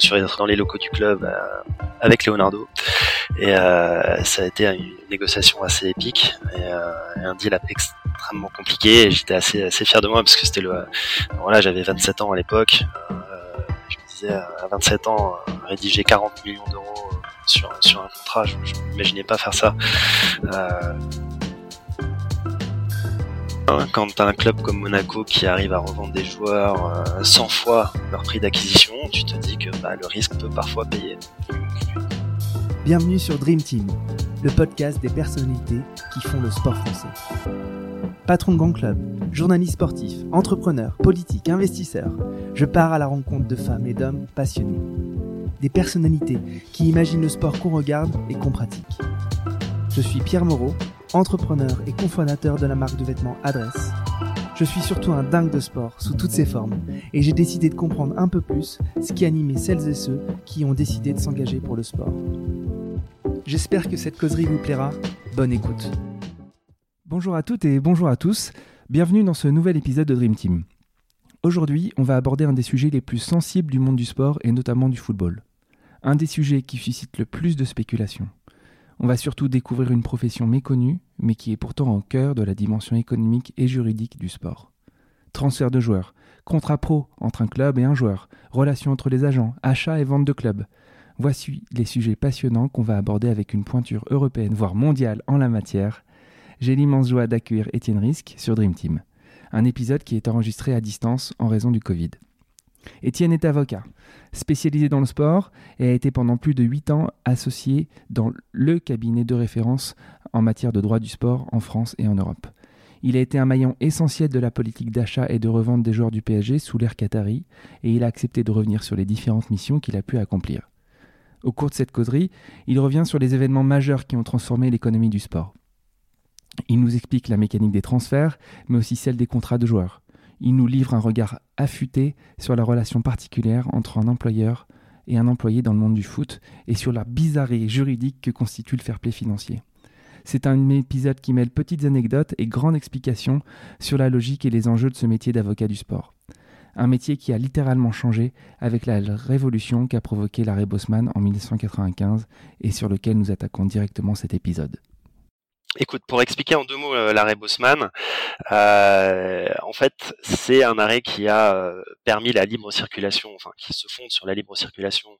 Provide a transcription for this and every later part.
suis rentré dans les locaux du club avec Leonardo. Et ça a été une négociation assez épique et, un deal extrêmement compliqué. Et j'étais assez, assez fier de moi parce que c'était le. Voilà, j'avais 27 ans à l'époque. je me disais à 27 ans, rédiger 40 millions d'euros sur, sur un contrat, je, je m'imaginais pas faire ça. Hein, quand tu as un club comme Monaco qui arrive à revendre des joueurs 100 euh, fois leur prix d'acquisition, tu te dis que bah, le risque peut parfois payer. Bienvenue sur Dream Team, le podcast des personnalités qui font le sport français. Patron de grand club, journaliste sportif, entrepreneur, politique, investisseur, je pars à la rencontre de femmes et d'hommes passionnés. Des personnalités qui imaginent le sport qu'on regarde et qu'on pratique. Je suis Pierre Moreau entrepreneur et cofondateur de la marque de vêtements Adresse. Je suis surtout un dingue de sport sous toutes ses formes et j'ai décidé de comprendre un peu plus ce qui animait celles et ceux qui ont décidé de s'engager pour le sport. J'espère que cette causerie vous plaira. Bonne écoute. Bonjour à toutes et bonjour à tous. Bienvenue dans ce nouvel épisode de Dream Team. Aujourd'hui, on va aborder un des sujets les plus sensibles du monde du sport et notamment du football. Un des sujets qui suscite le plus de spéculation. On va surtout découvrir une profession méconnue, mais qui est pourtant au cœur de la dimension économique et juridique du sport. Transfert de joueurs, contrat pro entre un club et un joueur, relations entre les agents, achats et vente de clubs. Voici les sujets passionnants qu'on va aborder avec une pointure européenne, voire mondiale en la matière. J'ai l'immense joie d'accueillir Étienne Risque sur Dream Team, un épisode qui est enregistré à distance en raison du Covid. Étienne est avocat, spécialisé dans le sport et a été pendant plus de 8 ans associé dans le cabinet de référence en matière de droit du sport en France et en Europe. Il a été un maillon essentiel de la politique d'achat et de revente des joueurs du PSG sous l'ère Qatari et il a accepté de revenir sur les différentes missions qu'il a pu accomplir. Au cours de cette causerie, il revient sur les événements majeurs qui ont transformé l'économie du sport. Il nous explique la mécanique des transferts, mais aussi celle des contrats de joueurs il nous livre un regard affûté sur la relation particulière entre un employeur et un employé dans le monde du foot et sur la bizarrerie juridique que constitue le fair play financier. C'est un épisode qui mêle petites anecdotes et grandes explications sur la logique et les enjeux de ce métier d'avocat du sport. Un métier qui a littéralement changé avec la révolution qu'a provoqué l'arrêt Bosman en 1995 et sur lequel nous attaquons directement cet épisode. Écoute, pour expliquer en deux mots euh, l'arrêt Bosman, euh, en fait, c'est un arrêt qui a euh, permis la libre circulation, enfin qui se fonde sur la libre circulation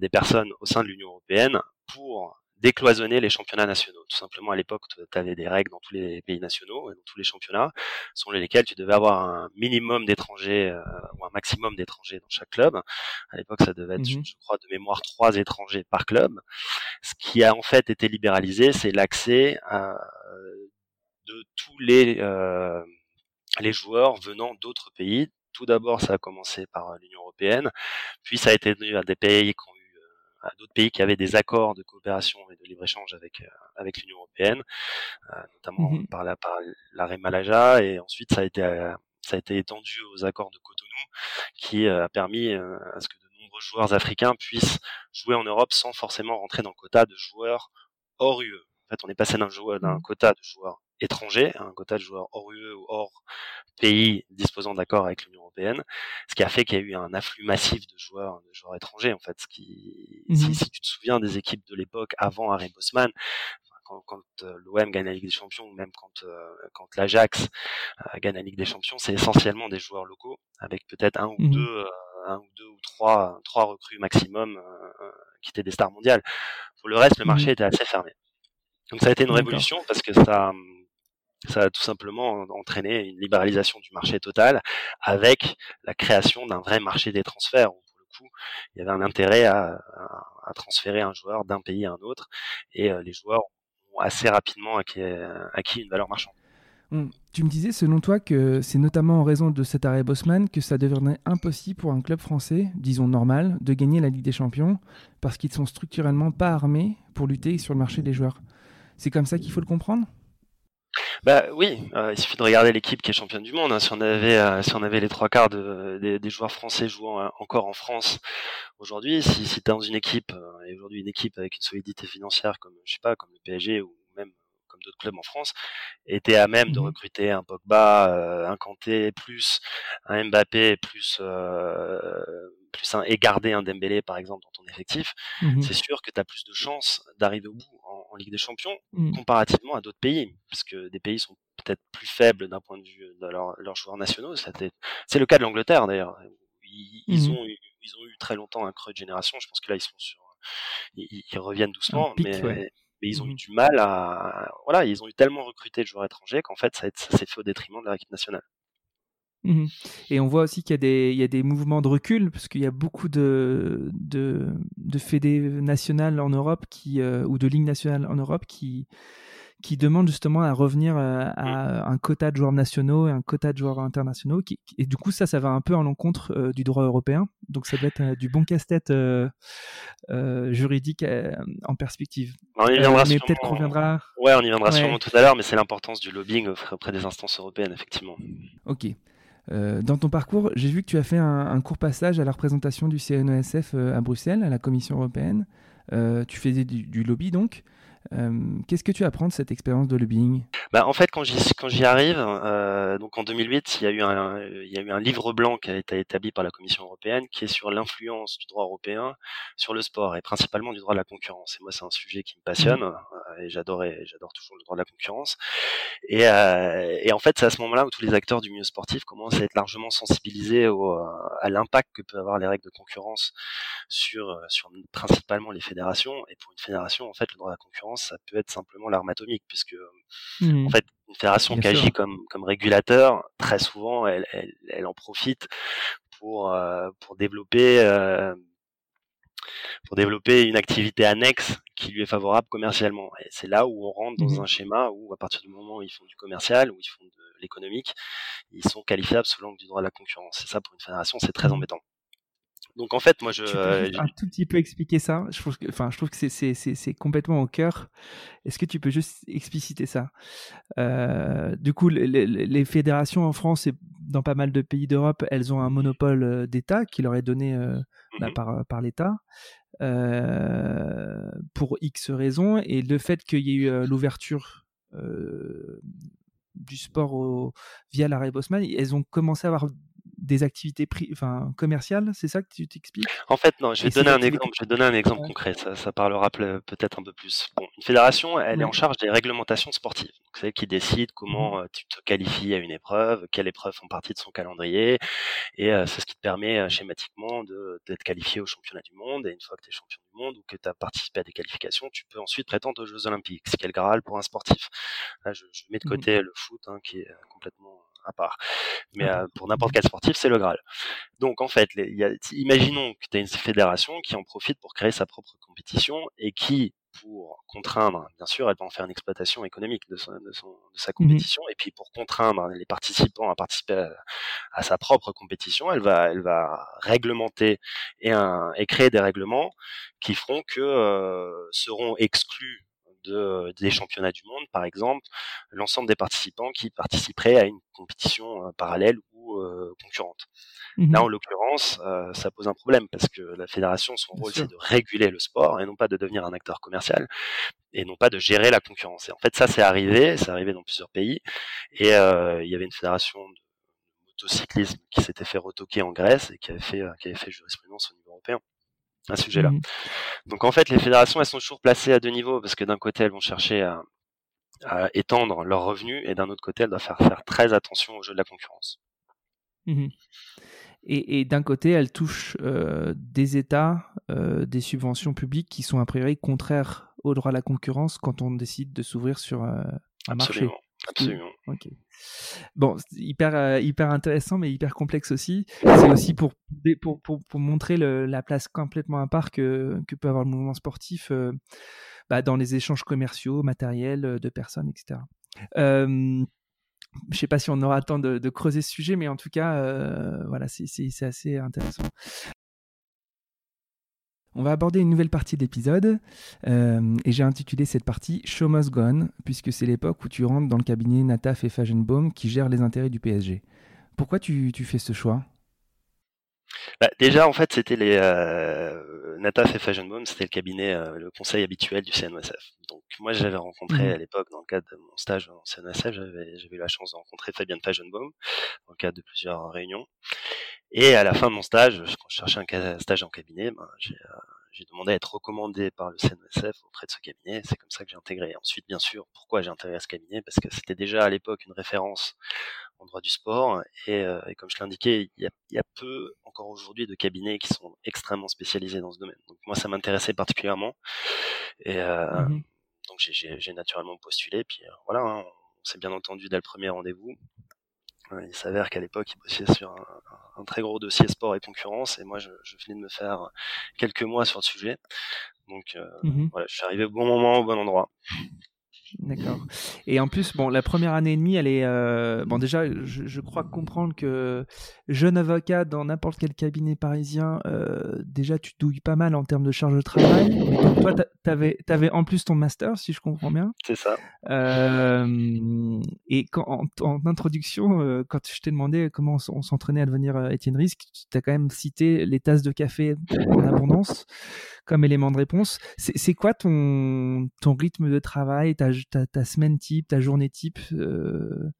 des personnes au sein de l'Union européenne pour décloisonner les championnats nationaux. Tout simplement, à l'époque, tu avais des règles dans tous les pays nationaux et dans tous les championnats, selon lesquels tu devais avoir un minimum d'étrangers euh, maximum d'étrangers dans chaque club. À l'époque, ça devait être, mmh je, crois, de mémoire, trois étrangers par club. Ce qui a en fait été libéralisé, c'est l'accès euh, de tous les, euh, les joueurs venant d'autres pays, tout d'abord, ça a commencé par l'Union européenne, puis ça a été donné à des pays qui ont à d'autres pays qui avaient des accords de coopération et de libre-échange avec euh, avec l'Union européenne, euh, notamment mmh par la par l'arrêt Malaja et ensuite ça a été euh, ça a été étendu aux accords de Cotonou qui a permis à ce que de nombreux joueurs africains puissent jouer en Europe sans forcément rentrer dans le quota de joueurs hors UE. En fait, on est passé d'un d'un mmh. quota de joueurs étrangers, un quota de joueurs hors UE ou hors pays disposant d'accords avec l'Union européenne, ce qui a fait qu'il y a eu un afflux massif de joueurs, de joueurs étrangers en fait. Ce qui, si, mmh tu te souviens des équipes de l'époque avant Harry Bosman, quand, quand euh, l'OM gagne la Ligue des Champions, ou même quand, euh, quand l'Ajax euh, gagne la Ligue des Champions, c'est essentiellement des joueurs locaux, avec peut-être un ou mmh deux, un ou deux ou trois, trois recrues maximum qui étaient des stars mondiales. Pour le reste, le marché était assez fermé. Donc ça a été une révolution parce que ça, ça a tout simplement entraîné une libéralisation du marché total avec la création d'un vrai marché des transferts où pour le coup il y avait un intérêt à, transférer un joueur d'un pays à un autre et euh, les joueurs rapidement acquis, une valeur marchande. Tu me disais, selon toi, que c'est notamment en raison de cet arrêt Bosman que ça devenait impossible pour un club français, disons normal, de gagner la Ligue des Champions, parce qu'ils sont structurellement pas armés pour lutter sur le marché des joueurs. C'est comme ça qu'il faut le comprendre? Bah oui, euh, il suffit de regarder l'équipe qui est championne du monde. Hein. Si on avait, euh, si on avait les trois quarts de, des, joueurs français jouant euh, encore en France aujourd'hui, si, si tu es dans une équipe et aujourd'hui une équipe avec une solidité financière comme je sais pas, comme le PSG ou même comme d'autres clubs en France, étaient à même de Mmh recruter un Pogba, un Kanté plus un Mbappé plus plus un et garder un Dembélé par exemple dans ton effectif, mmh c'est sûr que tu as plus de chances d'arriver au bout en, Ligue des Champions mmh. comparativement à d'autres pays, parce que des pays sont peut-être plus faibles d'un point de vue de leurs joueurs nationaux. C'est le cas de l'Angleterre d'ailleurs. Ils, ils, ont eu, ils ont eu très longtemps un creux de génération. Je pense que là ils sont sur, ils, reviennent doucement, mais, mais, ils ont eu du mal à, voilà, ils ont eu tellement recruté de joueurs étrangers qu'en fait ça, ça s'est fait au détriment de l'équipe nationale. Mmh Et on voit aussi qu'il y, a des, il y a des mouvements de recul, parce qu'il y a beaucoup de, de, de fédés nationales en Europe qui, euh, ou de lignes nationales en Europe qui, qui demandent justement à revenir euh, à un quota de joueurs nationaux et un quota de joueurs internationaux. Qui, et du coup, ça, ça va un peu à l'encontre euh, du droit européen. Donc, ça doit être du bon casse-tête juridique en perspective. On y viendra mais peut-être qu'on reviendra. Ouais, on y viendra sûrement tout à l'heure, mais c'est l'importance du lobbying auprès des instances européennes, effectivement. Ok. Euh, dans ton parcours, j'ai vu que tu as fait un, court passage à la représentation du CNESF euh, à Bruxelles, à la Commission européenne. Euh, tu faisais du, lobby donc. Qu'est-ce que tu apprends de cette expérience de lobbying? Bah, En fait, quand j'y arrive, euh, donc en 2008, il y, a eu un, livre blanc qui a été établi par la Commission européenne qui est sur l'influence du droit européen sur le sport et principalement du droit de la concurrence. Et moi, c'est un sujet qui me passionne euh, et j'adore toujours le droit de la concurrence. Et, euh, en fait, c'est à ce moment-là où tous les acteurs du milieu sportif commencent à être largement sensibilisés à l'impact que peuvent avoir les règles de concurrence sur, sur principalement les fédérations. Et pour une fédération, en fait, le droit de la concurrence ça peut être simplement l'arme atomique, puisque en mmh. fait, une fédération qui agit comme, comme régulateur, très souvent, elle, elle, en profite pour, euh, pour développer euh, pour développer une activité annexe qui lui est favorable commercialement. Et c'est là où on rentre dans mmh un schéma où, à partir du moment où ils font du commercial, où ils font de l'économique, ils sont qualifiables sous l'angle du droit de la concurrence. Et ça, pour une fédération, c'est très mmh embêtant. Donc en fait, moi je. Tu peux euh, un tout petit peu expliquer ça. Je trouve que, enfin, je trouve que c'est complètement au cœur. Est-ce que tu peux juste expliciter ça? Euh, Du coup, les, fédérations en France et dans pas mal de pays d'Europe, elles ont un monopole euh, d'État qui leur est donné bah, mmh par, par l'État. pour X raisons et le fait qu'il y ait eu l'ouverture du sport via l'arrêt Bosman, elles ont commencé à avoir des activités enfin, commerciales, c'est ça que tu t'expliques? En fait, non, je vais, donner un exemple, je vais donner un exemple concret, ça, ça parlera peut-être un peu plus. Bon, une fédération, elle est en charge des réglementations sportives. C'est elle qui décide comment mmh euh, tu te qualifies à une épreuve, quelle épreuve font partie de son calendrier, et euh, c'est ce qui te permet euh, schématiquement d'être qualifié au championnat du monde, et une fois que tu es champion du monde ou que tu as participé à des qualifications, tu peux ensuite prétendre aux Jeux Olympiques, ce qui est le Graal pour un sportif. Là, je, mets de mmh côté le foot, hein, qui est complètement à part. Mais euh, pour n'importe quel sportif, c'est le Graal. Donc en fait, y a, imaginons que tu as une fédération qui en profite pour créer sa propre compétition et qui, pour contraindre, bien sûr, elle va en faire une exploitation économique de, son, de, son, de sa mmh compétition, et puis pour contraindre les participants à participer à, sa propre compétition, elle va, elle va réglementer et, un, et créer des règlements qui feront que euh, seront exclus de, des championnats du monde, par exemple, l'ensemble des participants qui participeraient à une compétition euh, parallèle ou euh, concurrente. Là, mmh en l'occurrence, euh, ça pose un problème parce que la fédération, son rôle, c'est de réguler le sport et non pas de devenir un acteur commercial et non pas de gérer la concurrence. Et en fait, ça, c'est arrivé, c'est arrivé dans plusieurs pays. Et il y avait une fédération de motocyclisme qui s'était fait retoquer en Grèce et qui avait fait, qui avait fait jurisprudence au niveau européen à ce sujet-là. Mmh. Donc en fait, les fédérations, elles sont toujours placées à deux niveaux parce que d'un côté, elles vont chercher à, étendre leurs revenus et d'un autre côté, elles doivent faire, faire très attention au jeu de la concurrence. Mmh et, d'un côté, elles touchent euh, des États, euh, des subventions publiques qui sont a priori contraires au droit de la concurrence quand on décide de s'ouvrir sur euh, un marché. Absolument. Ok. Bon, hyper, euh, hyper intéressant, mais hyper complexe aussi. C'est aussi pour, pour, pour, pour montrer le, la place complètement à part que, que peut avoir le mouvement sportif euh, bah, dans les échanges commerciaux, matériels, euh, de personnes, etc. Euh, je sais pas si on aura le temps de, de, creuser ce sujet, mais en tout cas, voilà, c'est assez intéressant. On va aborder une nouvelle partie de l'épisode euh, et j'ai intitulé cette partie Show Must Gone puisque c'est l'époque où tu rentres dans le cabinet Nataf et Fagenbaum qui gèrent les intérêts du PSG. Pourquoi tu, fais ce choix? Bah, déjà, en fait, c'était les, euh, Nataf et Fashionbaum, c'était le cabinet, le conseil habituel du CNOSF. Donc moi, j'avais rencontré Mmh. à l'époque, dans le cadre de mon stage en CNOSF, j'avais eu la chance de rencontrer Fabienne Fashionbaum dans le cadre de plusieurs réunions. Et à la fin de mon stage, quand je cherchais un stage en cabinet, ben, j'ai j'ai demandé à être recommandé par le CNSF auprès de ce cabinet. C'est comme ça que j'ai intégré. Ensuite, bien sûr, pourquoi j'ai intégré ce cabinet? Parce que c'était déjà à l'époque une référence en droit du sport. Et, euh, et comme je l'indiquais, il y, a, il y a peu encore aujourd'hui de cabinets qui sont extrêmement spécialisés dans ce domaine. Donc moi, ça m'intéressait particulièrement. Et euh, Mhm. donc j'ai naturellement postulé. Puis euh, voilà, hein, on s'est bien entendu dès le premier rendez-vous. Il s'avère qu'à l'époque, il bossait sur un, un, très gros dossier sport et concurrence, et moi, je, je, venais de me faire quelques mois sur le sujet. Donc, euh, Mhm. voilà, je suis arrivé au bon moment, au bon endroit. D'accord. Et en plus, bon, la première année et demie, elle est euh, bon. Déjà, je, je, crois comprendre que jeune avocat dans n'importe quel cabinet parisien, euh, déjà tu douilles pas mal en termes de charge de travail. Mais donc toi, t'avais avais en plus ton master, si je comprends bien. C'est ça. Euh, et quand, en, en introduction, quand je t'ai demandé comment on, on s'entraînait à devenir Étienne Risque, tu as quand même cité les tasses de café en abondance comme élément de réponse. C'est quoi ton, ton rythme de travail, ta, ta, ta semaine type, ta journée type euh,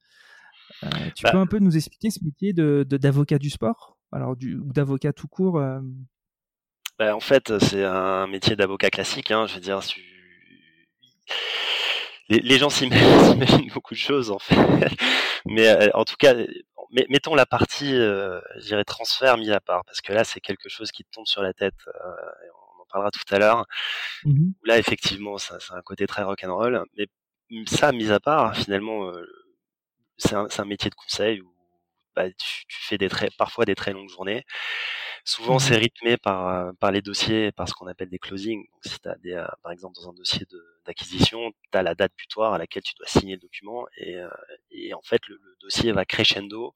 euh, Tu bah, peux un peu nous expliquer ce métier d'avocat de, d'avocat du sport? Alors du, ou d'avocat tout court euh... bah, En fait, c'est un métier d'avocat classique. Hein, je veux dire, tu... les, les, gens s'imaginent beaucoup de choses en fait. Mais en tout cas, mettons la partie, euh, je dirais, transfert mis à part, parce que là, c'est quelque chose qui te tombe sur la tête. Euh, on en parlera tout à l'heure. Mmh. Là, effectivement, ça, c'est un côté très rock'n'roll. Mais ça, mis à part, finalement, euh, c'est un, un, métier de conseil où bah, tu, tu, fais des très, parfois des très longues journées. Souvent, mmh. c'est rythmé par, par les dossiers, par ce qu'on appelle des closings. Donc, si as des, par exemple, dans un dossier d'acquisition, tu as la date butoir à laquelle tu dois signer le document et, et en fait, le, le, dossier va crescendo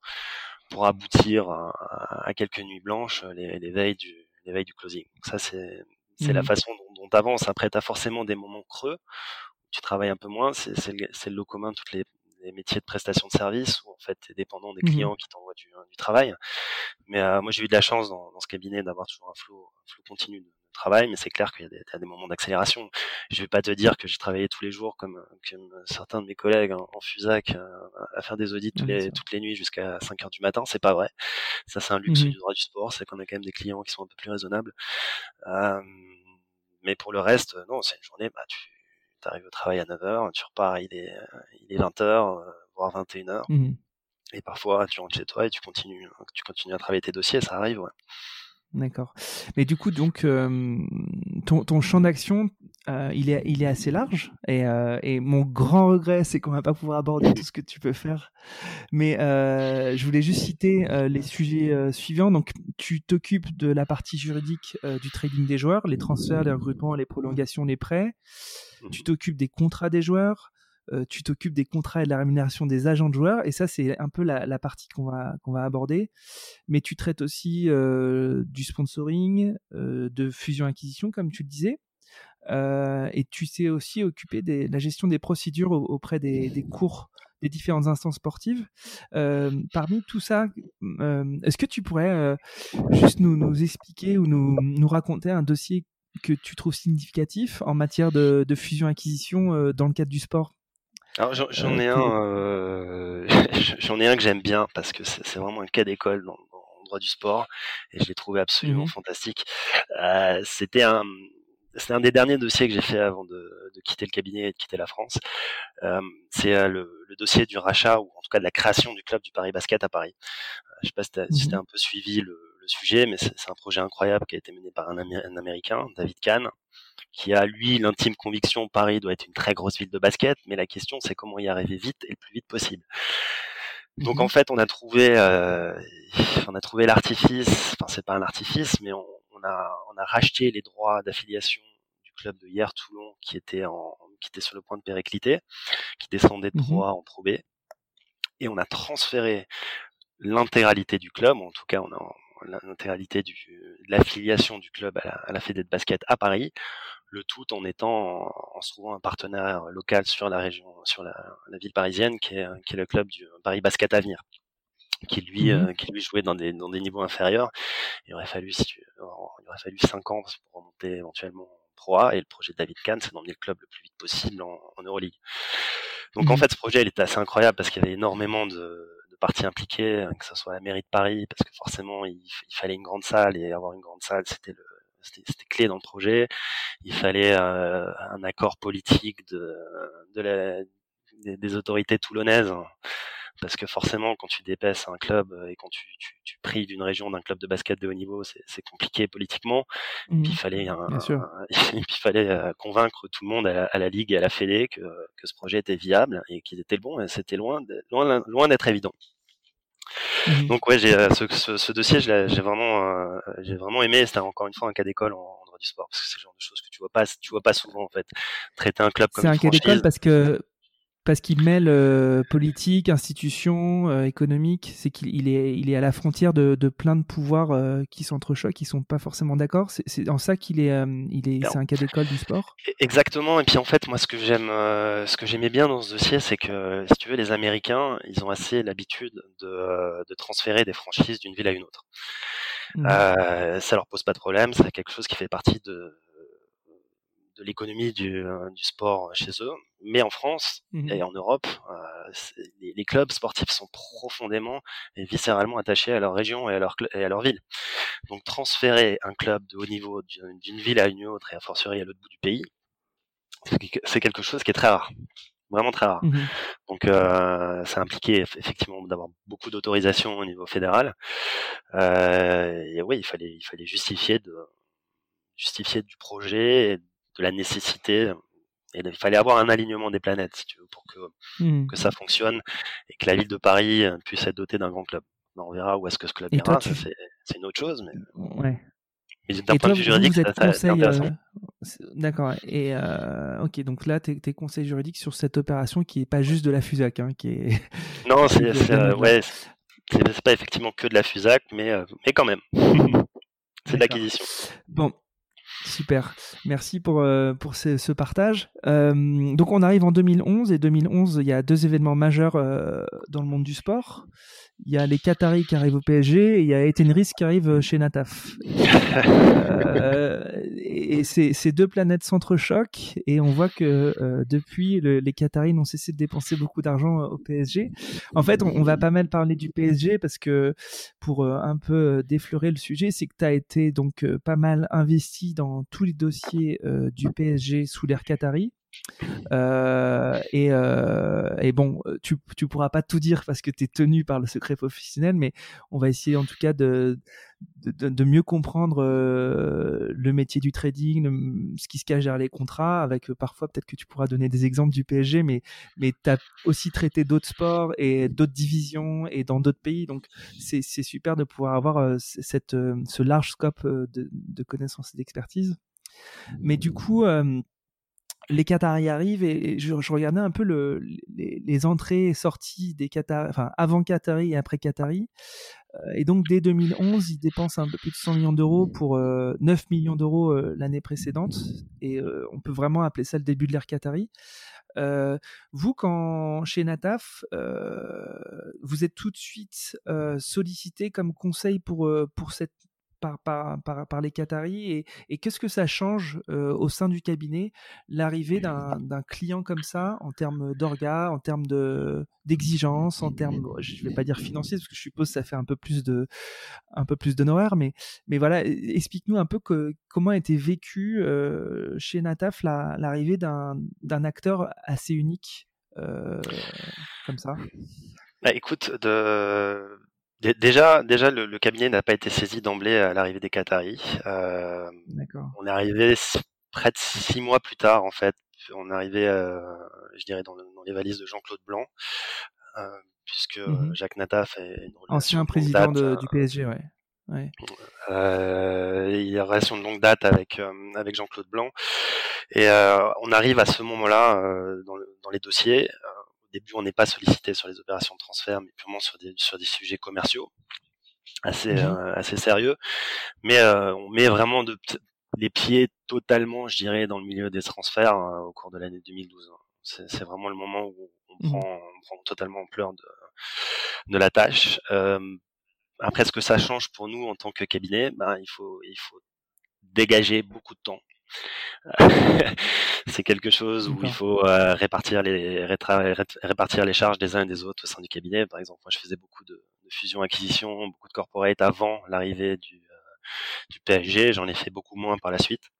pour aboutir à, à quelques nuits blanches veilles du, les veilles du closing. Donc ça, c'est c'est mmh. la façon dont, dont tu avances. Après, tu as forcément des moments creux où tu travailles un peu moins. C'est le, le lot commun de toutes les, les, métiers de prestation de service où en fait tu es dépendant des clients mmh. qui t'envoient du, du, travail. Mais euh, moi, j'ai eu de la chance dans, dans ce cabinet d'avoir toujours un flot, un flot continu de, travail, mais c'est clair qu'il y a des, des moments d'accélération. Je vais pas te dire que j'ai travaillé tous les jours comme, comme certains de mes collègues en, en FUSAC euh, à faire des audits tous les, toutes les nuits jusqu'à 5 heures du matin. C'est pas vrai. Ça, c'est un luxe mmh. du droit du sport. C'est qu'on a quand même des clients qui sont un peu plus raisonnables. Euh, mais pour le reste, non, c'est une journée, bah, tu arrives au travail à 9h, tu repars, il est, il est 20h, voire 21h. Mmh. Et parfois, tu rentres chez toi et tu continues, tu continues à travailler tes dossiers, ça arrive, ouais. D'accord. Mais du coup, donc, euh, ton, ton, champ d'action, euh, il, est, il est assez large. Et, euh, et mon grand regret, c'est qu'on va pas pouvoir aborder tout ce que tu peux faire. Mais je voulais juste citer les sujets suivants. Donc, tu t'occupes de la partie juridique du trading des joueurs, les transferts, les recrutements, les prolongations, les prêts. Tu t'occupes des contrats des joueurs. Euh, tu t'occupes des contrats et de la rémunération des agents de joueurs, et ça c'est un peu la, partie qu'on va, qu'on va aborder. Mais tu traites aussi euh, du sponsoring, euh, de fusion-acquisition, comme tu le disais, et tu t'es aussi occupé de la gestion des procédures auprès des, des cours des différentes instances sportives. parmi tout ça, est-ce que tu pourrais juste nous, nous expliquer ou nous, nous raconter un dossier que tu trouves significatif en matière de, fusion-acquisition dans le cadre du sport? Alors j'en ai un, euh, j'en ai un que j'aime bien parce que c'est vraiment un cas d'école dans, dans, le droit du sport et je l'ai trouvé absolument mmh. fantastique. Euh, C'était un, c'est un des derniers dossiers que j'ai fait avant de, de, quitter le cabinet et de quitter la France. Euh, c'est le, le, dossier du rachat ou en tout cas de la création du club du Paris Basket à Paris. je sais pas si tu as, si un peu suivi le, le sujet, mais c'est un projet incroyable qui a été mené par un, Amé un Américain, David Kahn, qui a lui l'intime conviction Paris doit être une très grosse ville de basket, mais la question c'est comment y arriver vite et le plus vite possible. Donc en fait on a trouvé, euh, on a trouvé l'artifice, enfin c'est pas un artifice, mais on, on, a on a racheté les droits d'affiliation du club de hier Toulon qui était en qui était sur le point de péricliter, qui descendait de 3 en Pro B, et on a transféré l'intégralité du club, en tout cas on a l'intégralité de l'affiliation du club à la, à la Fédé de basket à Paris, le tout en étant en, se trouvant un partenaire local sur la région, sur la, la ville parisienne, qui est, qui est, le club du Paris Basket Avenir, qui lui, mmh. euh, qui lui jouait dans des, dans des niveaux inférieurs. Il aurait fallu, si tu, il aurait aura fallu 5 ans pour remonter éventuellement en Pro A, et le projet de David Kahn, c'est d'emmener le club le plus vite possible en, en Euroleague. Donc en mmh fait, ce projet, il était assez incroyable parce qu'il y avait énormément de, parties impliquées, hein, que ce soit la mairie de Paris, parce que forcément, il, fallait une grande salle et avoir une grande salle, c'était le c'était clé dans le projet. Il fallait euh, un accord politique de, de la, des, autorités toulonnaises parce que forcément, quand tu dépaisses un club euh, et quand tu, tu, tu prives d'une région d'un club de basket de haut niveau, c'est compliqué politiquement. Mmh. il fallait, un, il fallait euh, convaincre tout le monde à la, ligue et à la Fédé que, que ce projet était viable et qu'il était bon. Et c'était loin, loin, loin d'être évident. Mmh. Donc ouais, j'ai euh, ce, ce, ce, dossier, j'ai vraiment, j'ai vraiment aimé. C'était encore une fois un cas d'école en, en, droit du sport parce que c'est le genre de choses que tu vois pas, tu vois pas souvent en fait. Traiter un club comme c'est un cas d'école parce que parce qu'il mêle euh, politique, institution, euh, économique. C'est qu'il est, il est à la frontière de, de plein de pouvoirs euh, qui s'entrechoquent, qui sont pas forcément d'accord. C'est en ça qu'il est, il est, c'est un cas d'école du sport. E-, exactement. Et puis en fait, moi, ce que j'aime, ce que j'aimais bien dans ce dossier, c'est que si tu veux, les Américains, ils ont assez l'habitude de, de transférer des franchises d'une ville à une autre. Mmh. ça leur pose pas de problème. C'est quelque chose qui fait partie de de l'économie du, euh, du, sport chez eux. Mais en France mmh et en Europe, euh, les, les, clubs sportifs sont profondément et viscéralement attachés à leur région et à leur, et à leur ville. Donc transférer un club de haut niveau d'une ville à une autre et a fortiori à l'autre bout du pays, c'est quelque chose qui est très rare vraiment très rare. Mmh Donc euh, ça impliquait effectivement d'avoir beaucoup d'autorisation au niveau fédéral. Euh, et oui, il fallait il fallait justifier de justifier du projet et de la nécessité. Et il fallait avoir un alignement des planètes, si tu veux, pour que, mmh. que ça fonctionne et que la ville de Paris puisse être dotée d'un grand club. On verra où est-ce que ce club ira, c'est une autre chose. Mais, ouais. mais d'un point de vue juridique, c'est intéressant. Euh, d'accord. Et euh, ok, donc là, tes, conseils juridiques sur cette opération qui est pas juste de la FUSAC, hein, qui est. Non, c'est ouais, c'est pas effectivement que de la FUSAC, mais euh, mais quand même, c'est de l'acquisition. Bon, Super, merci pour, euh, pour ce, partage. Euh, donc on arrive en 2011 et 2011, il y a deux événements majeurs euh, dans le monde du sport. Il y a les Qataris qui arrivent au PSG et il y a Etenris qui arrive chez Nataf. et ces deux planètes s'entrechoquent et on voit que depuis, les Qataris n'ont cessé de dépenser beaucoup d'argent au PSG. En fait, on, on, va pas mal parler du PSG parce que pour un peu défleurer le sujet, c'est que tu as été donc pas mal investi dans tous les dossiers euh, du PSG sous l'ère Qatari. Euh, et, euh, et, bon, tu, pourras pas tout dire parce que tu es tenu par le secret professionnel, mais on va essayer en tout cas de, de, mieux comprendre euh, le métier du trading, ce qui se cache derrière les contrats, avec parfois peut-être que tu pourras donner des exemples du PSG, mais, mais tu as aussi traité d'autres sports et d'autres divisions et dans d'autres pays, donc c'est super de pouvoir avoir cette, ce large scope de connaissances et d'expertise. Mais du coup, les Qataris arrivent et, je, regardais un peu le, les, entrées et sorties des Qataris, enfin avant Qatari et après Qatari. Euh, et donc dès 2011, ils dépensent un peu plus de 100 millions d'euros pour 9 euh, millions d'euros euh, l'année précédente. Et on peut vraiment appeler ça le début de l'ère Qatari. vous, quand chez Nataf, vous êtes tout de suite sollicité comme conseil pour, pour cette par, par, par, les Qataris et, et qu'est-ce que ça change euh, au sein du cabinet l'arrivée d'un client comme ça en termes d'orga, en termes d'exigence, en termes, je ne vais pas dire financier parce que je suppose que ça fait un peu plus de un peu plus d'honoraires, mais mais voilà, explique-nous un peu que, comment a été vécu euh, chez Nataf l'arrivée d'un acteur assez unique euh, comme ça. Bah, écoute, de, Déjà, déjà le, cabinet n'a pas été saisi d'emblée à l'arrivée des Qataris. Euh, on est arrivé près de six mois plus tard, en fait. On est arrivé, euh, je dirais, dans, les valises de Jean-Claude Blanc, euh, puisque mmh Jacques Nataf est une ancien président du PSG, ouais. ouais. il y a une relation de longue date avec avec Jean-Claude Blanc, et on arrive à ce moment-là dans, dans, les dossiers début, on n'est pas sollicité sur les opérations de transfert, mais purement sur des, sur des sujets commerciaux assez, mhm. euh, assez sérieux. Mais euh, on met vraiment de, les pieds totalement, je dirais, dans le milieu des transferts euh, au cours de l'année 2012. C'est vraiment le moment où on, mhm. prend, on prend, totalement ampleur de, de la tâche. après, ce que ça change pour nous en tant que cabinet, ben, il faut, il faut dégager beaucoup de temps. c'est quelque chose où il faut répartir les répartir les charges des uns et des autres au sein du cabinet. Par exemple, moi, je faisais beaucoup de, de fusion-acquisition, beaucoup de corporate avant l'arrivée du, du PSG. J'en ai fait beaucoup moins par la suite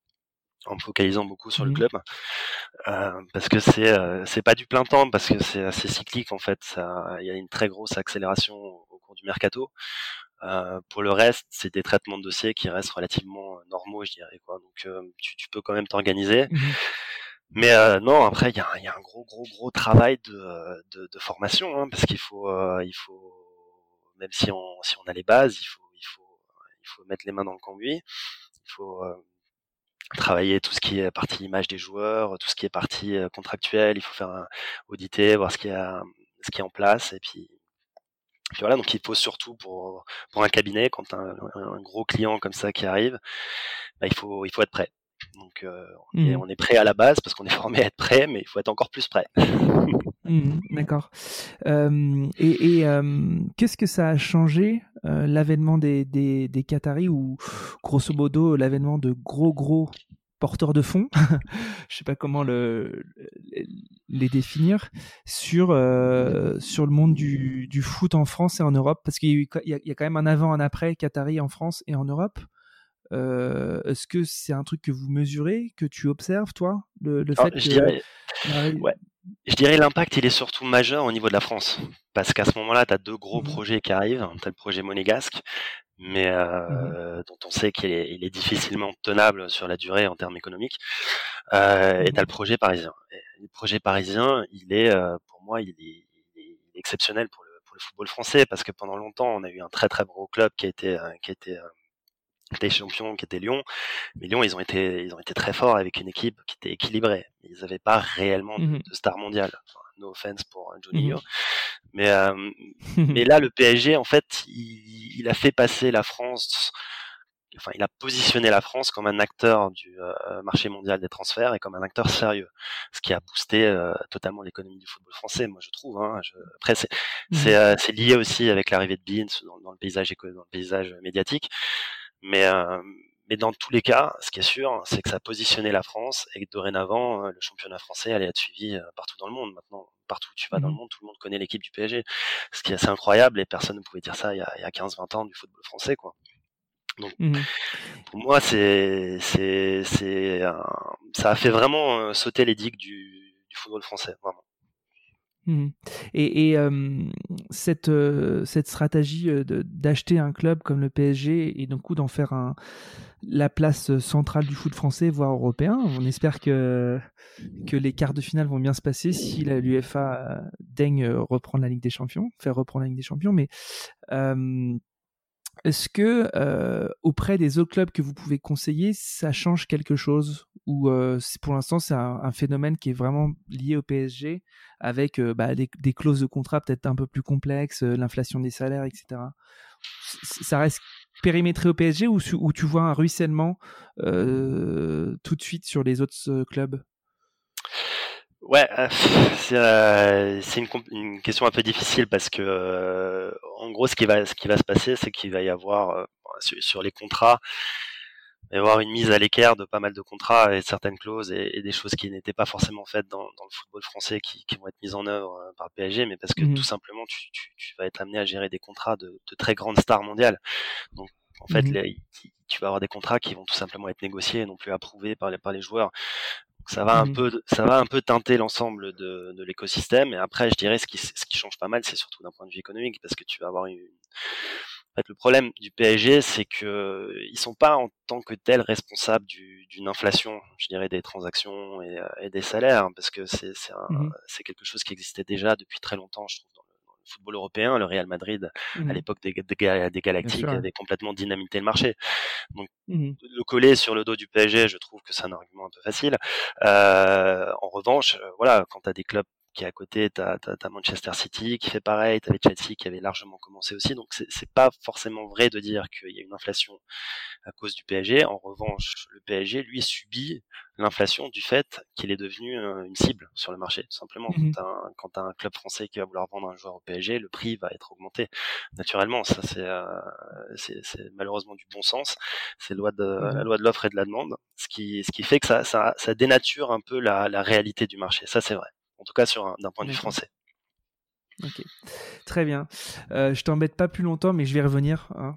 en me focalisant beaucoup sur le mmh. club. Euh, parce que c'est euh, c'est pas du plein temps parce que c'est assez cyclique en fait. Il y a une très grosse accélération au cours du mercato euh, pour le reste c'est des traitements de dossiers qui restent relativement normaux je dirais quoi. Donc tu, tu, peux quand même t'organiser. Mmh mais non après il y a, y a, un gros gros gros travail de, de, de formation hein, parce qu'il faut il faut même si on si on a les bases il faut il faut il faut mettre les mains dans le cambouis. Il faut travailler tout ce qui est partie image des joueurs, tout ce qui est partie euh, contractuelle, il faut faire un auditer, voir ce qui est, ce qui est en place et puis, puis voilà, donc il faut surtout pour, pour un cabinet, quand un, un gros client comme ça qui arrive, bah, il faut il faut être prêt. Donc euh, on, est, mmh. on, est, prêt à la base parce qu'on est formé à être prêt, mais il faut être encore plus prêt. Mmh, d'accord. Euh, et, et euh, qu'est-ce que ça a changé euh, l'avènement des, des, des Qataris ou grosso modo l'avènement de gros gros porteurs de fonds, je sais pas comment le, les définir, sur, euh, sur le monde du, du, foot en France et en Europe Parce qu'il y, y, a quand même un avant, un après Qatari en France et en Europe. Euh, Est-ce que c'est un truc que vous mesurez, que tu observes, toi le, le fait je dirais, ouais. Je dirais l'impact, il est surtout majeur au niveau de la France. Parce qu'à ce moment-là, tu as deux gros mmh projets qui arrivent. Tu as le projet monégasque, mais mmh euh, dont on sait qu'il est, il est, difficilement tenable sur la durée en termes économiques. Euh, et tu as le projet parisien. Et le projet parisien, il est, euh, pour moi, il est, il est, exceptionnel pour le, pour le football français, parce que pendant longtemps, on a eu un très très gros club qui a été, euh, qui a été des champions qui étaient Lyon. Mais Lyon, ils ont été, ils ont été très forts avec une équipe qui était équilibrée. Ils n'avaient pas réellement de, mmh star mondial. No offense pour euh, Juninho. Mmh mais, euh, mais là, le PSG, en fait, il, il, a fait passer la France, enfin, il a positionné la France comme un acteur du euh, marché mondial des transferts et comme un acteur sérieux. Ce qui a boosté euh, totalement l'économie du football français, moi, je trouve. Hein, je... Après, c'est, mmh c'est, lié aussi avec l'arrivée de Beans dans, dans, le paysage éco, dans le paysage médiatique. Mais, euh, mais dans tous les cas, ce qui est sûr, c'est que ça a positionné la France et que dorénavant, euh, le championnat français allait être suivi euh, partout dans le monde. Maintenant, partout où tu vas dans le mmh monde, tout le monde connaît l'équipe du PSG. Ce qui est assez incroyable et personne ne pouvait dire ça il y a, a 15-20 ans du football français, quoi. Donc, mmh pour moi, c'est, c'est, c'est, ça a fait vraiment sauter les digues du, du football français, vraiment. Mmh. Et, et cette, stratégie d'acheter un club comme le PSG et d'un coup d'en faire un, la place centrale du foot français, voire européen, on espère que, que les quarts de finale vont bien se passer si l'UFA daigne reprendre la Ligue des Champions, faire reprendre la Ligue des Champions. Mais est-ce que euh, auprès des autres clubs que vous pouvez conseiller, ça change quelque chose ou euh, pour l'instant c'est un, phénomène qui est vraiment lié au PSG avec euh, bah, des, clauses de contrat peut-être un peu plus complexes, l'inflation des salaires, etc. Ça reste périmétré au PSG ou, tu vois un ruissellement tout de suite sur les autres clubs? Ouais, euh, c'est euh, une, une, question un peu difficile parce que euh, en gros ce qui va ce qui va se passer c'est qu'il va y avoir sur, les contrats il va y avoir une mise à l'équerre de pas mal de contrats et certaines clauses et, des choses qui n'étaient pas forcément faites dans, dans, le football français qui, qui, vont être mises en œuvre par le PSG mais parce que mmh tout simplement tu, tu, tu, vas être amené à gérer des contrats de, de très grandes stars mondiales. Donc en fait, mmh tu vas avoir des contrats qui vont tout simplement être négociés et non plus approuvés par les, par les joueurs ça va un mmh peu, ça va un peu teinter l'ensemble de, de l'écosystème. Et après, je dirais ce qui, ce qui change pas mal, c'est surtout d'un point de vue économique, parce que tu vas avoir une. En fait, le problème du PSG, c'est que ils sont pas en tant que tels responsables d'une inflation, je dirais, des transactions et, euh, et des salaires, hein, parce que c'est c'est mmh quelque chose qui existait déjà depuis très longtemps, je trouve, football européen, le Real Madrid, à mmh. l'époque des, des, Galactiques, avait complètement dynamité le marché. Donc, mmh le coller sur le dos du PSG, je trouve que c'est un argument un peu facile. Euh, en revanche, euh, voilà, quand tu as des clubs qui est à côté, tu as, Manchester City qui fait pareil, tu avais Chelsea qui avait largement commencé aussi. Donc c'est pas forcément vrai de dire qu'il y a une inflation à cause du PSG. En revanche, le PSG, lui, subit l'inflation du fait qu'il est devenu euh, une cible sur le marché. Tout simplement, mmh quand tu as, un club français qui va vouloir vendre un joueur au PSG, le prix va être augmenté naturellement. Ça, c'est euh, malheureusement du bon sens. C'est loi de, mmh la loi de l'offre et de la demande, ce qui, ce qui fait que ça, ça, ça dénature un peu la, la réalité du marché. Ça, c'est vrai. En tout cas, sur d'un point de vue français. Ok, très bien. Euh, je t'embête pas plus longtemps, mais je vais revenir. Hein.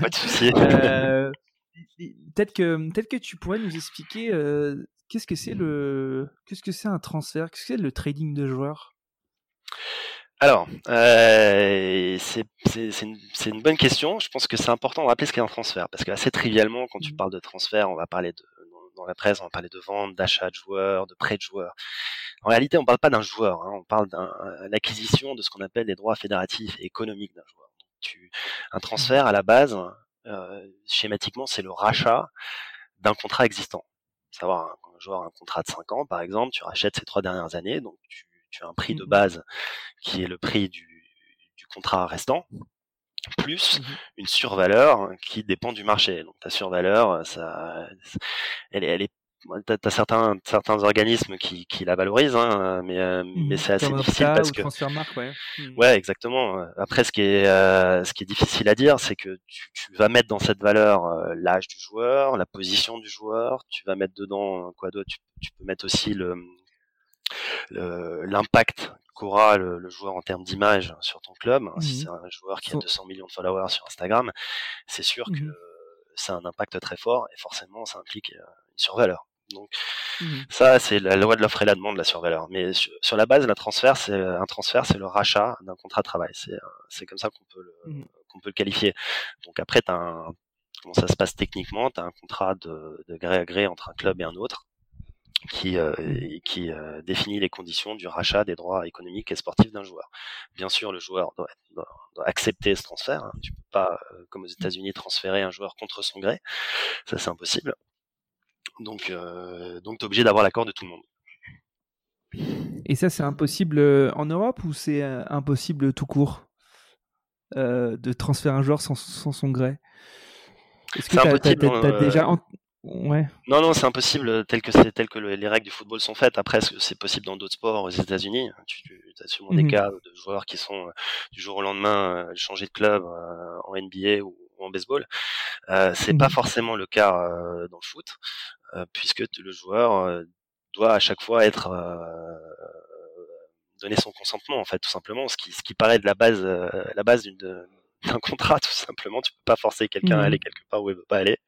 pas de souci. Euh, peut-être que peut-être que tu pourrais nous expliquer euh, qu'est-ce que c'est le qu'est-ce que c'est un transfert, qu'est-ce que c'est le trading de joueurs? Alors, euh, c'est une, une, bonne question. Je pense que c'est important de rappeler ce qu'est un transfert, parce que assez trivialement, quand tu mmh. parles de transfert, on va parler de dans la presse, on va parler de vente, d'achat de joueurs, de prêt de joueurs. En réalité, on ne parle pas d'un joueur, hein, on parle d'acquisition de ce qu'on appelle des droits fédératifs et économiques d'un joueur. Donc, tu, un transfert à la base, euh, schématiquement, c'est le rachat d'un contrat existant. Savoir un, joueur a un contrat de 5 ans, par exemple, tu rachètes ces trois dernières années, donc tu, tu as un prix de mmh base qui est le prix du, du contrat restant, plus mmh une survaleur qui dépend du marché. Donc ta survaleur, ça, elle, elle est T'as as certains certains organismes qui, qui la valorisent, hein, mais euh, mmh mais c'est assez difficile parce que ouais. Mmh. ouais. exactement. Après, ce qui est euh, ce qui est difficile à dire, c'est que tu, tu, vas mettre dans cette valeur euh, l'âge du joueur, la position du joueur. Tu vas mettre dedans quoi d'autre? Tu, tu, peux mettre aussi le l'impact qu'aura le, joueur en termes d'image sur ton club. Si mmh c'est un joueur qui a 200 millions de followers sur Instagram, c'est sûr que ça a un impact très fort et forcément ça implique une survaleur. Donc mmh ça, c'est la loi de l'offre et la demande, la survaleur. Mais sur, la base, la transfert, c'est un transfert, c'est le rachat d'un contrat de travail. C'est c'est comme ça qu'on peut le mmh qu'on peut le qualifier. Donc après, as un, comment ça se passe techniquement? Tu as un contrat de, de gré à gré entre un club et un autre qui, euh, qui euh, définit les conditions du rachat des droits économiques et sportifs d'un joueur. Bien sûr, le joueur doit, doit, doit accepter ce transfert. Hein. Tu peux pas, euh, comme aux États-Unis, transférer un joueur contre son gré. Ça, c'est impossible. Donc, donc tu es obligé d'avoir l'accord de tout le monde. Et ça, c'est impossible en Europe ou c'est impossible tout court de transférer un joueur sans, son gré? Est-ce que tu as, déjà. Ouais. Non, non, c'est impossible tel que c'est tel que les règles du football sont faites. Après, c'est possible dans d'autres sports aux États-Unis? Tu, tu as sûrement des mmh cas de joueurs qui sont du jour au lendemain euh, changés de club en NBA ou, en baseball. Euh, c'est pas mmh forcément le cas dans le foot. Euh, puisque le joueur euh, doit à chaque fois être euh, donner son consentement en fait tout simplement ce qui ce qui paraît de la base la base d'une d'un contrat tout simplement tu peux pas forcer quelqu'un à aller mmh. quelque part où il veut pas aller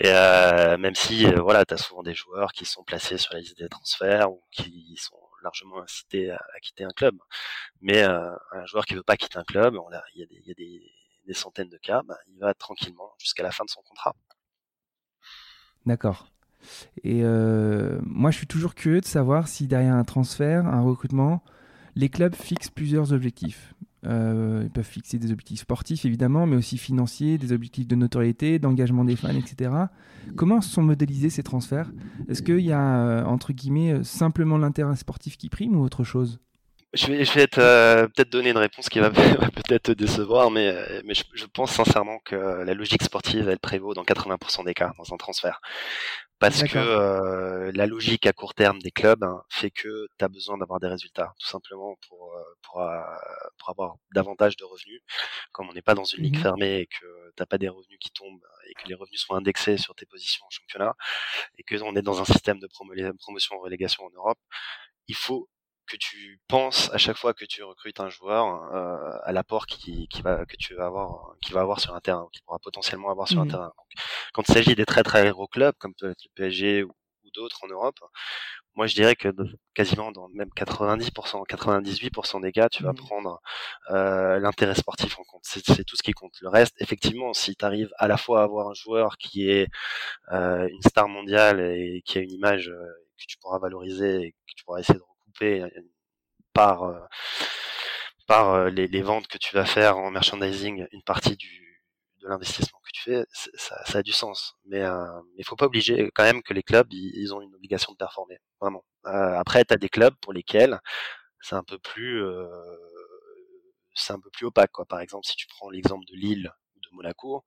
et euh, même si voilà tu souvent des joueurs qui sont placés sur la liste des transferts ou qui sont largement incités à, quitter un club mais euh, un joueur qui veut pas quitter un club il y a des, centaines de cas bah, il va tranquillement jusqu'à la fin de son contrat D'accord. Et euh, moi, je suis toujours curieux de savoir si derrière un transfert, un recrutement, les clubs fixent plusieurs objectifs. Euh, ils peuvent fixer des objectifs sportifs, évidemment, mais aussi financiers, des objectifs de notoriété, d'engagement des fans, etc. Comment sont modélisés ces transferts? Est-ce qu'il y a, euh, entre guillemets, simplement l'intérêt sportif qui prime ou autre chose? Je vais, euh, peut-être donner une réponse qui va, peut-être te décevoir, euh, mais je, pense sincèrement que la logique sportive, elle prévaut dans 80% des cas dans un transfert. Parce que euh, la logique à court terme des clubs hein, fait que tu as besoin d'avoir des résultats, tout simplement pour, pour, pour avoir davantage de revenus. Comme on n'est pas dans une ligue mmh fermée et que t'as pas des revenus qui tombent et que les revenus sont indexés sur tes positions en championnat et que on est dans un système de promotion relégation en Europe, il faut que tu penses à chaque fois que tu recrutes un joueur euh, à l'apport qui, qui, va que tu vas avoir qui va avoir sur un terrain qui pourra potentiellement avoir sur un mmh. terrain quand il s'agit des très très gros clubs comme peut être le PSG ou, d'autres en Europe moi je dirais que quasiment dans même 90% 98% des cas tu vas mmh. prendre euh, l'intérêt sportif en compte c'est tout ce qui compte le reste effectivement si tu arrives à la fois à avoir un joueur qui est euh, une star mondiale et qui a une image que tu pourras valoriser et que tu pourras essayer de euh, par euh, par euh, les, ventes que tu vas faire en merchandising une partie du de l'investissement que tu fais, ça, a du sens. Mais il faut pas obliger quand même que les clubs ils, ont une obligation de performer, vraiment. après, tu as des clubs pour lesquels c'est un peu plus c'est un peu plus opaque. Quoi. Par exemple, si tu prends l'exemple de Lille ou de Monaco,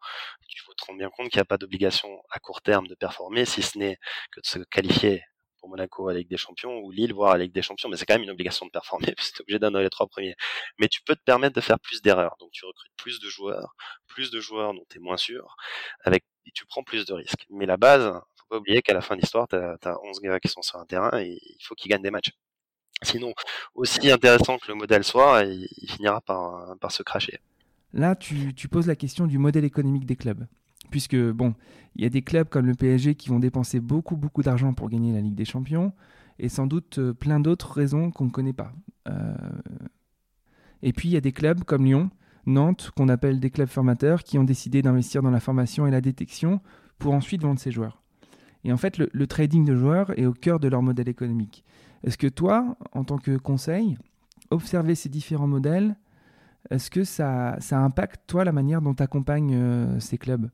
tu te rends bien compte qu'il n'y a pas d'obligation à court terme de performer, si ce n'est que de se qualifier Monaco à la Ligue des Champions ou Lille voir à la Ligue des Champions, mais c'est quand même une obligation de performer puisque tu es obligé d'en les trois premiers. Mais tu peux te permettre de faire plus d'erreurs, donc tu recrutes plus de joueurs, plus de joueurs dont tu es moins sûr, avec et tu prends plus de risques. Mais la base, faut pas oublier qu'à la fin de l'histoire, tu as, 11 gars qui sont sur un terrain et il faut qu'ils gagnent des matchs. Sinon, aussi intéressant que le modèle soit, il, finira par, se cracher. Là, tu, poses la question du modèle économique des clubs. Puisque, bon, il y a des clubs comme le PSG qui vont dépenser beaucoup, beaucoup d'argent pour gagner la Ligue des Champions, et sans doute euh, plein d'autres raisons qu'on ne connaît pas. Euh, et puis, il y a des clubs comme Lyon, Nantes, qu'on appelle des clubs formateurs, qui ont décidé d'investir dans la formation et la détection pour ensuite vendre ces joueurs. Et en fait, le trading de joueurs est au cœur de leur modèle économique. Est-ce que toi, en tant que conseil, observer ces différents modèles, est-ce que ça, impacte, toi, la manière dont tu accompagnes euh, ces clubs?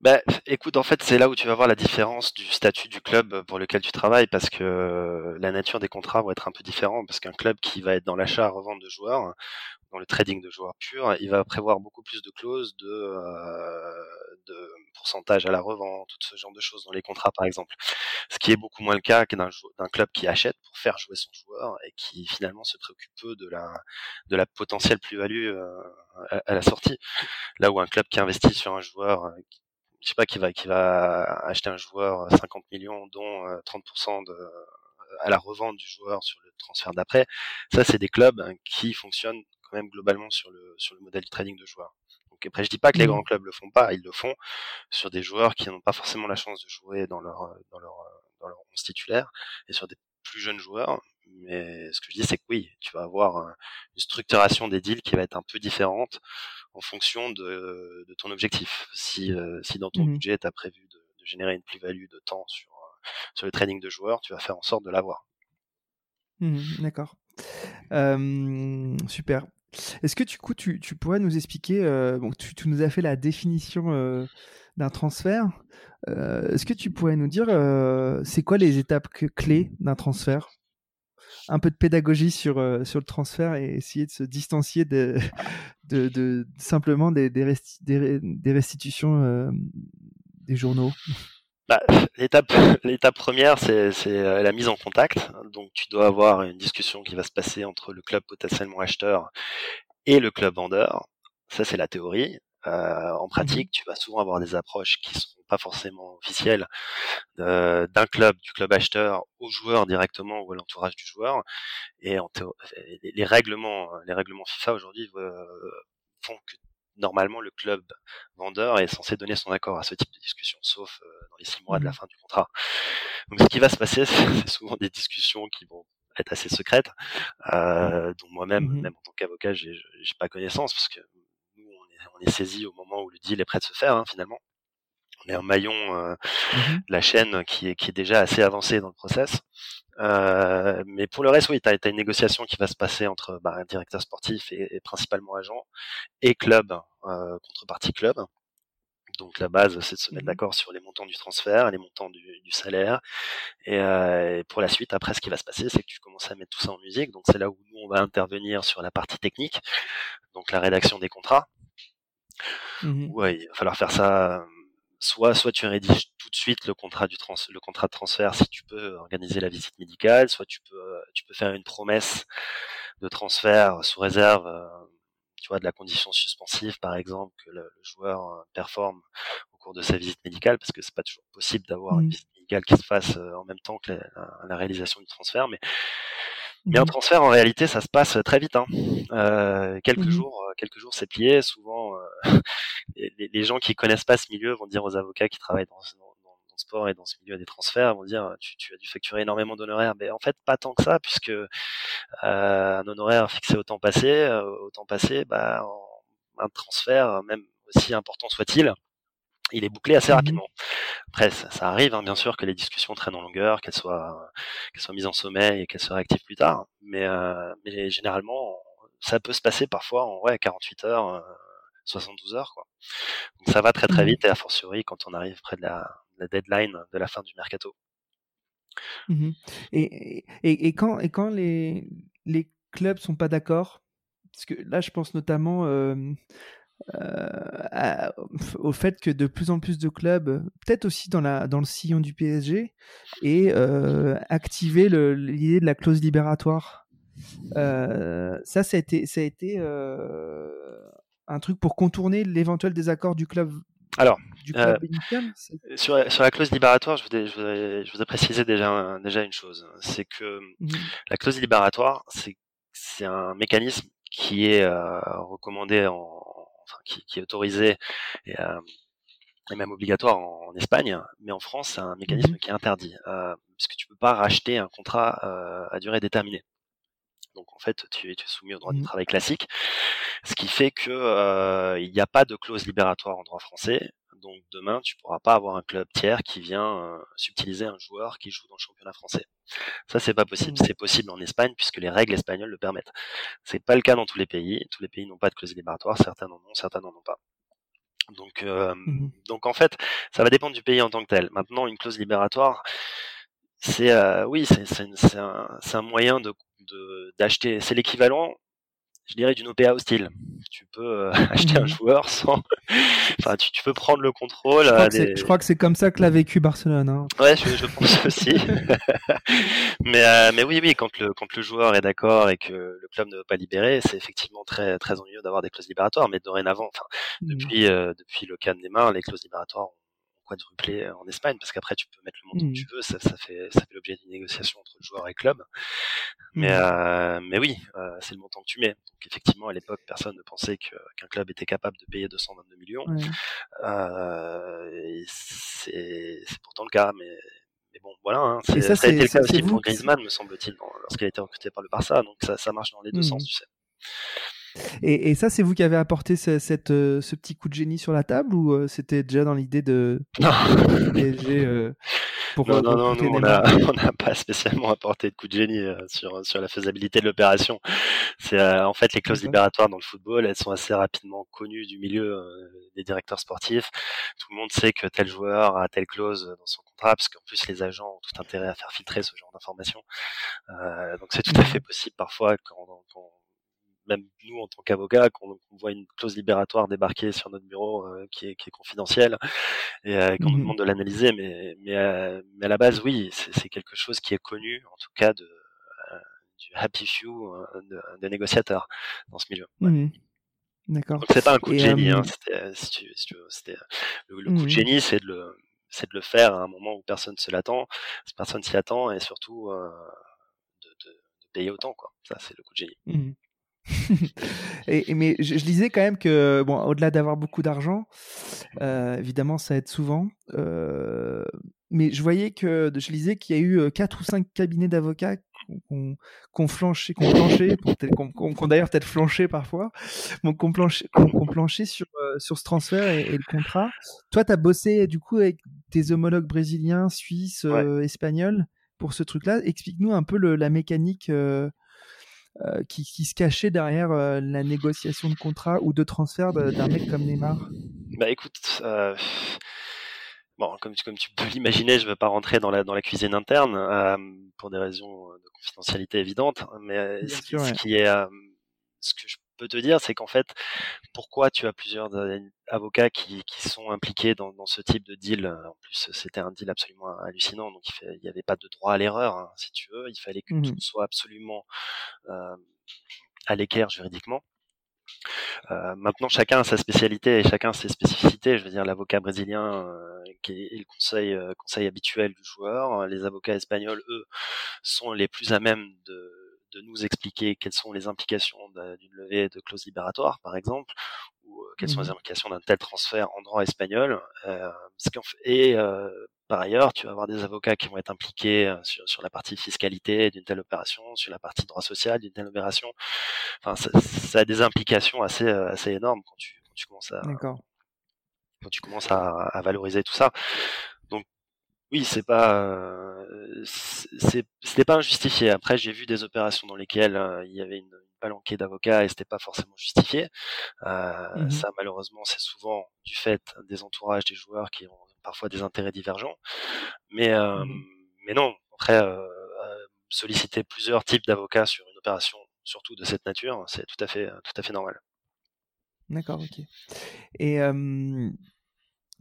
Bah, écoute, en fait, c'est là où tu vas voir la différence du statut du club pour lequel tu travailles, parce que la nature des contrats va être un peu différente, parce qu'un club qui va être dans l'achat-revente de joueurs, dans le trading de joueurs purs, il va prévoir beaucoup plus de clauses de, euh, de pourcentage à la revente, tout ce genre de choses dans les contrats, par exemple. Ce qui est beaucoup moins le cas que d'un club qui achète pour faire jouer son joueur et qui finalement se préoccupe peu de la, de la potentielle plus-value euh, à, la sortie. Là où un club qui investit sur un joueur, euh, je sais pas, qui va, qui va acheter un joueur 50 millions, dont 30% de, à la revente du joueur sur le transfert d'après, ça c'est des clubs hein, qui fonctionnent quand même globalement sur le, sur le modèle de trading de joueurs. Donc après, je dis pas que les mmh. grands clubs le font pas, ils le font sur des joueurs qui n'ont pas forcément la chance de jouer dans leur dans leur dans leur 11 titulaire et sur des plus jeunes joueurs. Mais ce que je dis, c'est que oui, tu vas avoir une structuration des deals qui va être un peu différente en fonction de, de ton objectif. Si, euh, si dans ton mmh budget, tu as prévu de, de, générer une plus-value de temps sur, sur le trading de joueurs, tu vas faire en sorte de l'avoir. Mmh d'accord. Euh, super. Est-ce que du coup, tu, tu pourrais nous expliquer, euh, bon, tu, tu, nous as fait la définition euh, d'un transfert. Euh, est-ce que tu pourrais nous dire, c'est quoi les étapes clés d'un transfert? Un peu de pédagogie sur, sur le transfert et essayer de se distancier de, de, de simplement des, des, des restitutions des journaux. Bah, l'étape, première, c'est, c'est la mise en contact. Donc, tu dois avoir une discussion qui va se passer entre le club potentiellement acheteur et le club vendeur. Ça, c'est la théorie. Euh, en pratique, mmh tu vas souvent avoir des approches qui ne seront pas forcément officielles euh, d'un club, du club acheteur au joueur directement ou à l'entourage du joueur. Et en les, les, règlements, les règlements FIFA aujourd'hui euh, font que normalement le club vendeur est censé donner son accord à ce type de discussion, sauf euh, dans les six mois de la mmh. fin du contrat. Donc ce qui va se passer, c'est souvent des discussions qui vont être assez secrètes, euh, dont moi-même, mmh même en tant qu'avocat, j'ai pas connaissance parce que on est, saisi au moment où le deal est prêt de se faire hein, finalement. On est un maillon euh, mmh de la chaîne qui est, qui est déjà assez avancé dans le process. Euh, mais pour le reste, oui, tu as, une négociation qui va se passer entre bah, un directeur sportif et, principalement agent et club, euh, contrepartie club. Donc la base, c'est de se mettre mmh d'accord sur les montants du transfert, les montants du, salaire. Euh, et, pour la suite, après, ce qui va se passer, c'est que tu commences à mettre tout ça en musique. Donc c'est là où nous, on va intervenir sur la partie technique, donc la rédaction des contrats. Mmh ouais, il va falloir faire ça soit soit tu rédiges tout de suite le contrat du trans le contrat de transfert si tu peux organiser la visite médicale, soit tu peux tu peux faire une promesse de transfert sous réserve tu vois de la condition suspensive par exemple que le, joueur performe au cours de sa visite médicale parce que c'est pas toujours possible d'avoir une mmh. visite médicale qui se fasse en même temps que la, réalisation du transfert mais mais un mmh. transfert, en réalité, ça se passe très vite. Hein. Euh, quelques mmh jours, quelques jours, c'est plié. Souvent, les, les, gens qui connaissent pas ce milieu vont dire aux avocats qui travaillent dans, dans, dans, le sport et dans ce milieu des transferts, vont dire tu, tu as dû facturer énormément d'honoraires. Mais en fait, pas tant que ça, puisque euh, un honoraire fixé au temps passé, euh, au temps passé, bah, un transfert, même aussi important soit-il, il est bouclé assez mmh rapidement. Après, ça, arrive, hein, bien sûr, que les discussions traînent en longueur, qu'elles soient, qu'elles soient mises en sommeil et qu'elles se réactivent plus tard. Mais, euh, mais généralement, ça peut se passer parfois en ouais, 48 heures, 72 heures. Quoi. Donc ça va très très Mhm. vite et a fortiori quand on arrive près de la, de la deadline de la fin du mercato. Mhm. Et, et, et quand, et quand les, les clubs sont pas d'accord, parce que là je pense notamment euh, euh, à- au fait que de plus en plus de clubs, peut-être aussi dans, la, dans le sillon du PSG, et euh, activer l'idée de la clause libératoire. Euh, ça, ça a été, ça a été euh, un truc pour contourner l'éventuel désaccord du club. Alors, du euh, Sur, sur la clause libératoire, je voudrais, je voudrais, je voudrais préciser déjà, déjà une chose, c'est que Mhm. la clause libératoire, c'est un mécanisme qui est euh, recommandé, en, enfin, qui, qui est autorisé et, euh, et même obligatoire en, en Espagne, mais en France, c'est un mécanisme Mhm. qui est interdit, puisque tu peux pas racheter un contrat à durée déterminée. Donc en fait, tu, es- tu es soumis au droit du Mhm. travail classique, ce qui fait que euh, il n'y a pas de clause libératoire en droit français. Donc demain, tu pourras pas avoir un club tiers qui vient euh, subtiliser un joueur qui joue dans le championnat français. Ça, c'est pas possible. Mhm. C'est possible en Espagne puisque les règles espagnoles le permettent. C'est pas le cas dans tous les pays. Tous les pays n'ont pas de clause libératoire. Certains en ont, certains n'en ont pas. Donc, euh, Mhm. donc en fait, ça va dépendre du pays en tant que tel. Maintenant, une clause libératoire, c'est euh, oui, c'est un, un moyen de de- d'acheter. C'est l'équivalent, je dirais, d'une OPA hostile. Tu peux euh, acheter un Mhm. joueur sans. Enfin, tu, tu peux prendre le contrôle. Je crois, euh, que c'est, des- je crois que c'est comme ça que l'a vécu Barcelone. hein. Ouais, je, je pense aussi. mais, euh, mais oui, oui, quand le, quand le joueur est d'accord et que le club ne veut pas libérer, c'est effectivement très, très ennuyeux d'avoir des clauses libératoires. Mais dorénavant, enfin, Mhm. depuis, euh, depuis le cas de Neymar, les clauses libératoires quadruplé en Espagne parce qu'après tu peux mettre le montant que tu veux, ça, ça fait, ça fait l'objet d'une négociation entre joueur et club. Mais, euh, mais oui, euh, c'est le montant que tu mets. Donc effectivement, à l'époque, personne ne pensait que- qu'un club était capable de payer 222 millions. Ouais. Euh, et c'est c'est pourtant le cas, mais, mais bon, voilà. Hein, Et c'est- ça, ça, a été le cas aussi pour Griezmann, me semble-t-il, lorsqu'il a été recruté par le Barça. Donc ça, ça marche dans les deux Mhm. sens, tu sais. Et, et ça, c'est vous qui avez apporté ce, cette, euh, ce petit coup de génie sur la table ou euh, c'était déjà dans l'idée de PSG euh, pour non, non, non, nous, on n'a pas spécialement apporté de coup de génie euh, sur, sur la faisabilité de l'opération. C'est euh, en fait les clauses libératoires dans le football, elles sont assez rapidement connues du milieu des directeurs sportifs. Tout le monde sait que tel joueur a telle clause dans son contrat, parce qu'en plus les agents ont tout intérêt à faire filtrer ce genre d'informations. Donc c'est tout à fait possible parfois quand, quand même nous en tant qu'avocats, qu'on voit une clause libératoire débarquer sur notre bureau euh, qui, est, qui est confidentielle et euh, qu'on nous Mhm. demande de l'analyser, mais, mais, euh, mais à la base, oui, c'est quelque chose qui est connu, en tout cas, de, du happy few euh, de- des négociateurs dans ce milieu. Ouais. Mhm. D'accord. Donc c'est pas un coup de génie, hein, si tu, si tu veux, c'était le, le coup de Mhm. génie, c'est de le c'est de le faire à un moment où personne se l'attend, personne s'y attend, et surtout de, de, de payer autant, quoi. Ça, c'est le coup de génie. Mhm. Et, et mais je, je lisais quand même que, bon, au-delà d'avoir beaucoup d'argent, euh, évidemment, ça aide souvent. euh, mais je voyais que, je lisais qu'il y a eu euh, quatre ou cinq cabinets d'avocats qui ont, qui ont- qui ont d'ailleurs peut-être flanché parfois, bon, qui ont planché, qui ont- qui ont planché sur, euh, sur ce transfert et, et le contrat. Toi, tu as bossé du coup avec tes homologues brésiliens, suisses, Ouais. espagnols pour ce truc-là. Explique-nous un peu le- la mécanique. Euh, qui, qui se cachait derrière euh, la négociation de contrat ou de transfert d'un mec comme Neymar? Bah écoute, euh, bon, comme, tu- comme tu peux l'imaginer, je ne veux pas rentrer dans la, dans la cuisine interne pour des raisons de confidentialité évidentes, mais ce, sûr, ce ouais. qui est, ce que je peux te dire, c'est qu'en fait, pourquoi tu as plusieurs avocats qui, qui sont impliqués dans, dans ce type de deal? En plus, c'était un deal absolument hallucinant, donc il n'y avait pas de droit à l'erreur, hein, si tu veux. Il fallait que Mhm. tout soit absolument euh, à l'équerre juridiquement. Euh, maintenant, chacun a sa spécialité et chacun ses spécificités. Je veux dire, l'avocat brésilien euh, qui est, est le conseil, euh, conseil habituel du joueur. Les avocats espagnols, eux, sont les plus à même de, de nous expliquer quelles sont les implications d'une levée de clause libératoire, par exemple, ou euh, quelles sont les Mhm. implications d'un tel transfert en droit espagnol. Euh, et euh, par ailleurs, tu vas avoir des avocats qui vont être impliqués sur, sur la partie fiscalité d'une telle opération, sur la partie droit social d'une telle opération. Enfin, ça, ça a des implications assez, assez énormes quand tu, quand tu commences à, quand tu commences à, à valoriser tout ça. Oui, c'est pas, c'est, c'était pas injustifié. Après, j'ai vu des opérations dans lesquelles il y avait une, palanquée d'avocats et c'était pas forcément justifié. Euh, Mmh Ça, malheureusement, c'est souvent du fait des entourages des joueurs qui ont parfois des intérêts divergents. Mais, euh, Mmh mais non, après, euh, solliciter plusieurs types d'avocats sur une opération, surtout de cette nature, c'est tout à fait, tout à fait normal. D'accord, ok. Et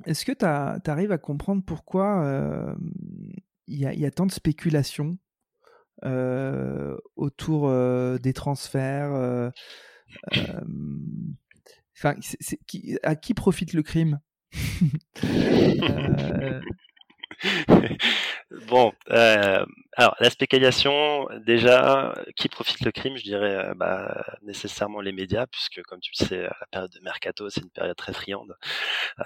est-ce que tu arrives à comprendre pourquoi, il y a il y a tant de spéculation, autour, des transferts, enfin, qui à qui profite le crime? Bon, euh, alors la spéculation, déjà, qui profite le crime Je dirais euh, bah, nécessairement les médias, puisque comme tu le sais, la période de mercato, c'est une période très friande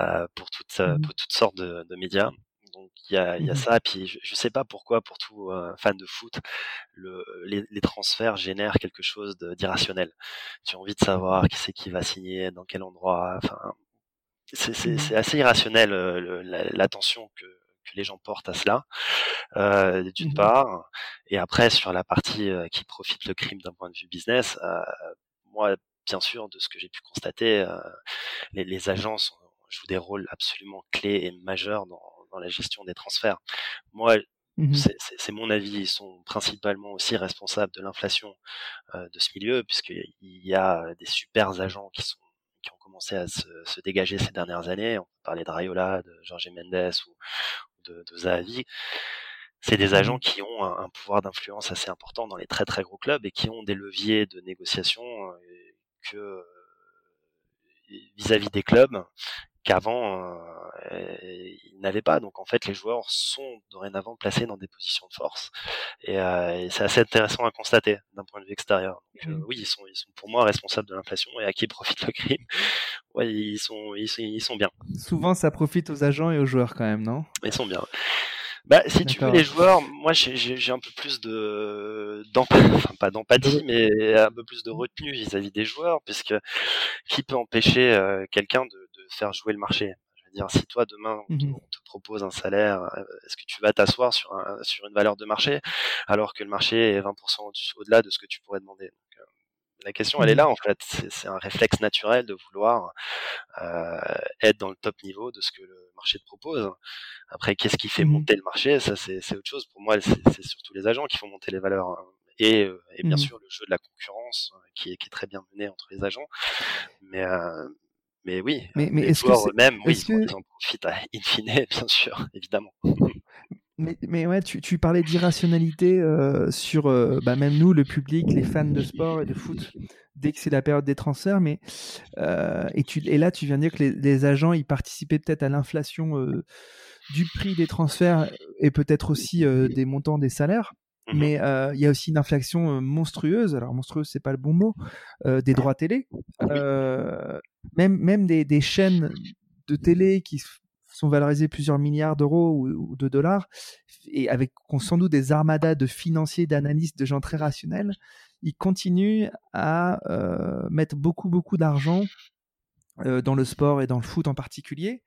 euh, pour, toutes, Mmh pour toutes sortes de, de médias. Donc il y a, y a Mmh ça, puis je, je sais pas pourquoi, pour tout euh, fan de foot, le, les, les transferts génèrent quelque chose d'irrationnel. Tu as envie de savoir qui c'est qui va signer, dans quel endroit. Enfin, c'est Mmh assez irrationnel euh, la- l'attention que, que les gens portent à cela, euh, d'une Mmh part. Et après, sur la partie euh, qui profite le crime d'un point de vue business, euh, moi, bien sûr, de ce que j'ai pu constater, les, les agences jouent des rôles absolument clés et majeurs dans, dans la gestion des transferts. Moi, Mmh c'est mon avis, ils sont principalement aussi responsables de l'inflation euh, de ce milieu, puisqu'il y a des super agents qui sont qui ont commencé à se, se dégager ces dernières années. On peut parler de Rayola, de Jorge Mendes ou de, de Zahavi. C'est des agents Mmh qui ont un, un pouvoir d'influence assez important dans les très très gros clubs et qui ont des leviers de négociation euh, que euh, vis-à-vis des clubs qu'avant euh, ils n'avaient pas. Donc en fait, les joueurs sont dorénavant placés dans des positions de force, et, euh, et c'est assez intéressant à constater d'un point de vue extérieur. Donc, euh, Mmh oui, ils sont, ils sont pour moi responsables de l'inflation et à qui profite le crime. Ouais, ils sont, ils sont, ils sont bien. Souvent, ça profite aux agents et aux joueurs quand même, non? Ils sont bien. Bah, si tu veux, les joueurs, moi j'ai- un peu plus de, d'emp- enfin pas d'empathie, mais un peu plus de retenue vis-à-vis des joueurs, puisque qui peut empêcher euh, quelqu'un de faire jouer le marché Je veux dire, si toi demain on te, Mmh on te propose un salaire, euh, est-ce que tu vas t'asseoir sur, un, sur une valeur de marché alors que le marché est 20% au- au-delà de ce que tu pourrais demander? Donc, euh, La question, elle est Mmh là en fait. C'est un réflexe naturel de vouloir euh, être dans le top niveau de ce que le marché te propose. Après, qu'est-ce qui fait Mmh monter le marché? Ça, c'est autre chose. Pour moi, c'est surtout les agents qui font monter les valeurs. hein. Et, et bien Mmh sûr, le jeu de la concurrence qui est, qui est très bien mené entre les agents. Mais, euh, mais oui, Mais mais les joueurs eux-mêmes, oui, ils en- que ils en profitent à in fine, bien sûr, évidemment. mais mais ouais, tu tu parlais d'irrationalité, heu, sur, heu, bah, même nous, le public, les fans de sport et de foot, dès que c'est la période des transferts, mais et tu et là, tu viens de dire que les les agents, ils participaient peut-être à l'inflation, du prix des transferts et peut-être aussi, des montants des salaires. Mhm. Mais heu, il y a aussi une inflation, heu, monstrueuse, alors monstrueuse, c'est pas le bon mot, heu, des droits télé. Heu, même même des des chaînes de télé qui sont valorisées plusieurs milliards d'euros ou de dollars et avec sans doute des armadas de financiers, d'analystes, de gens très rationnels, ils continuent à, heu, mettre beaucoup, beaucoup d'argent, heu, dans le sport et dans le foot en particulier.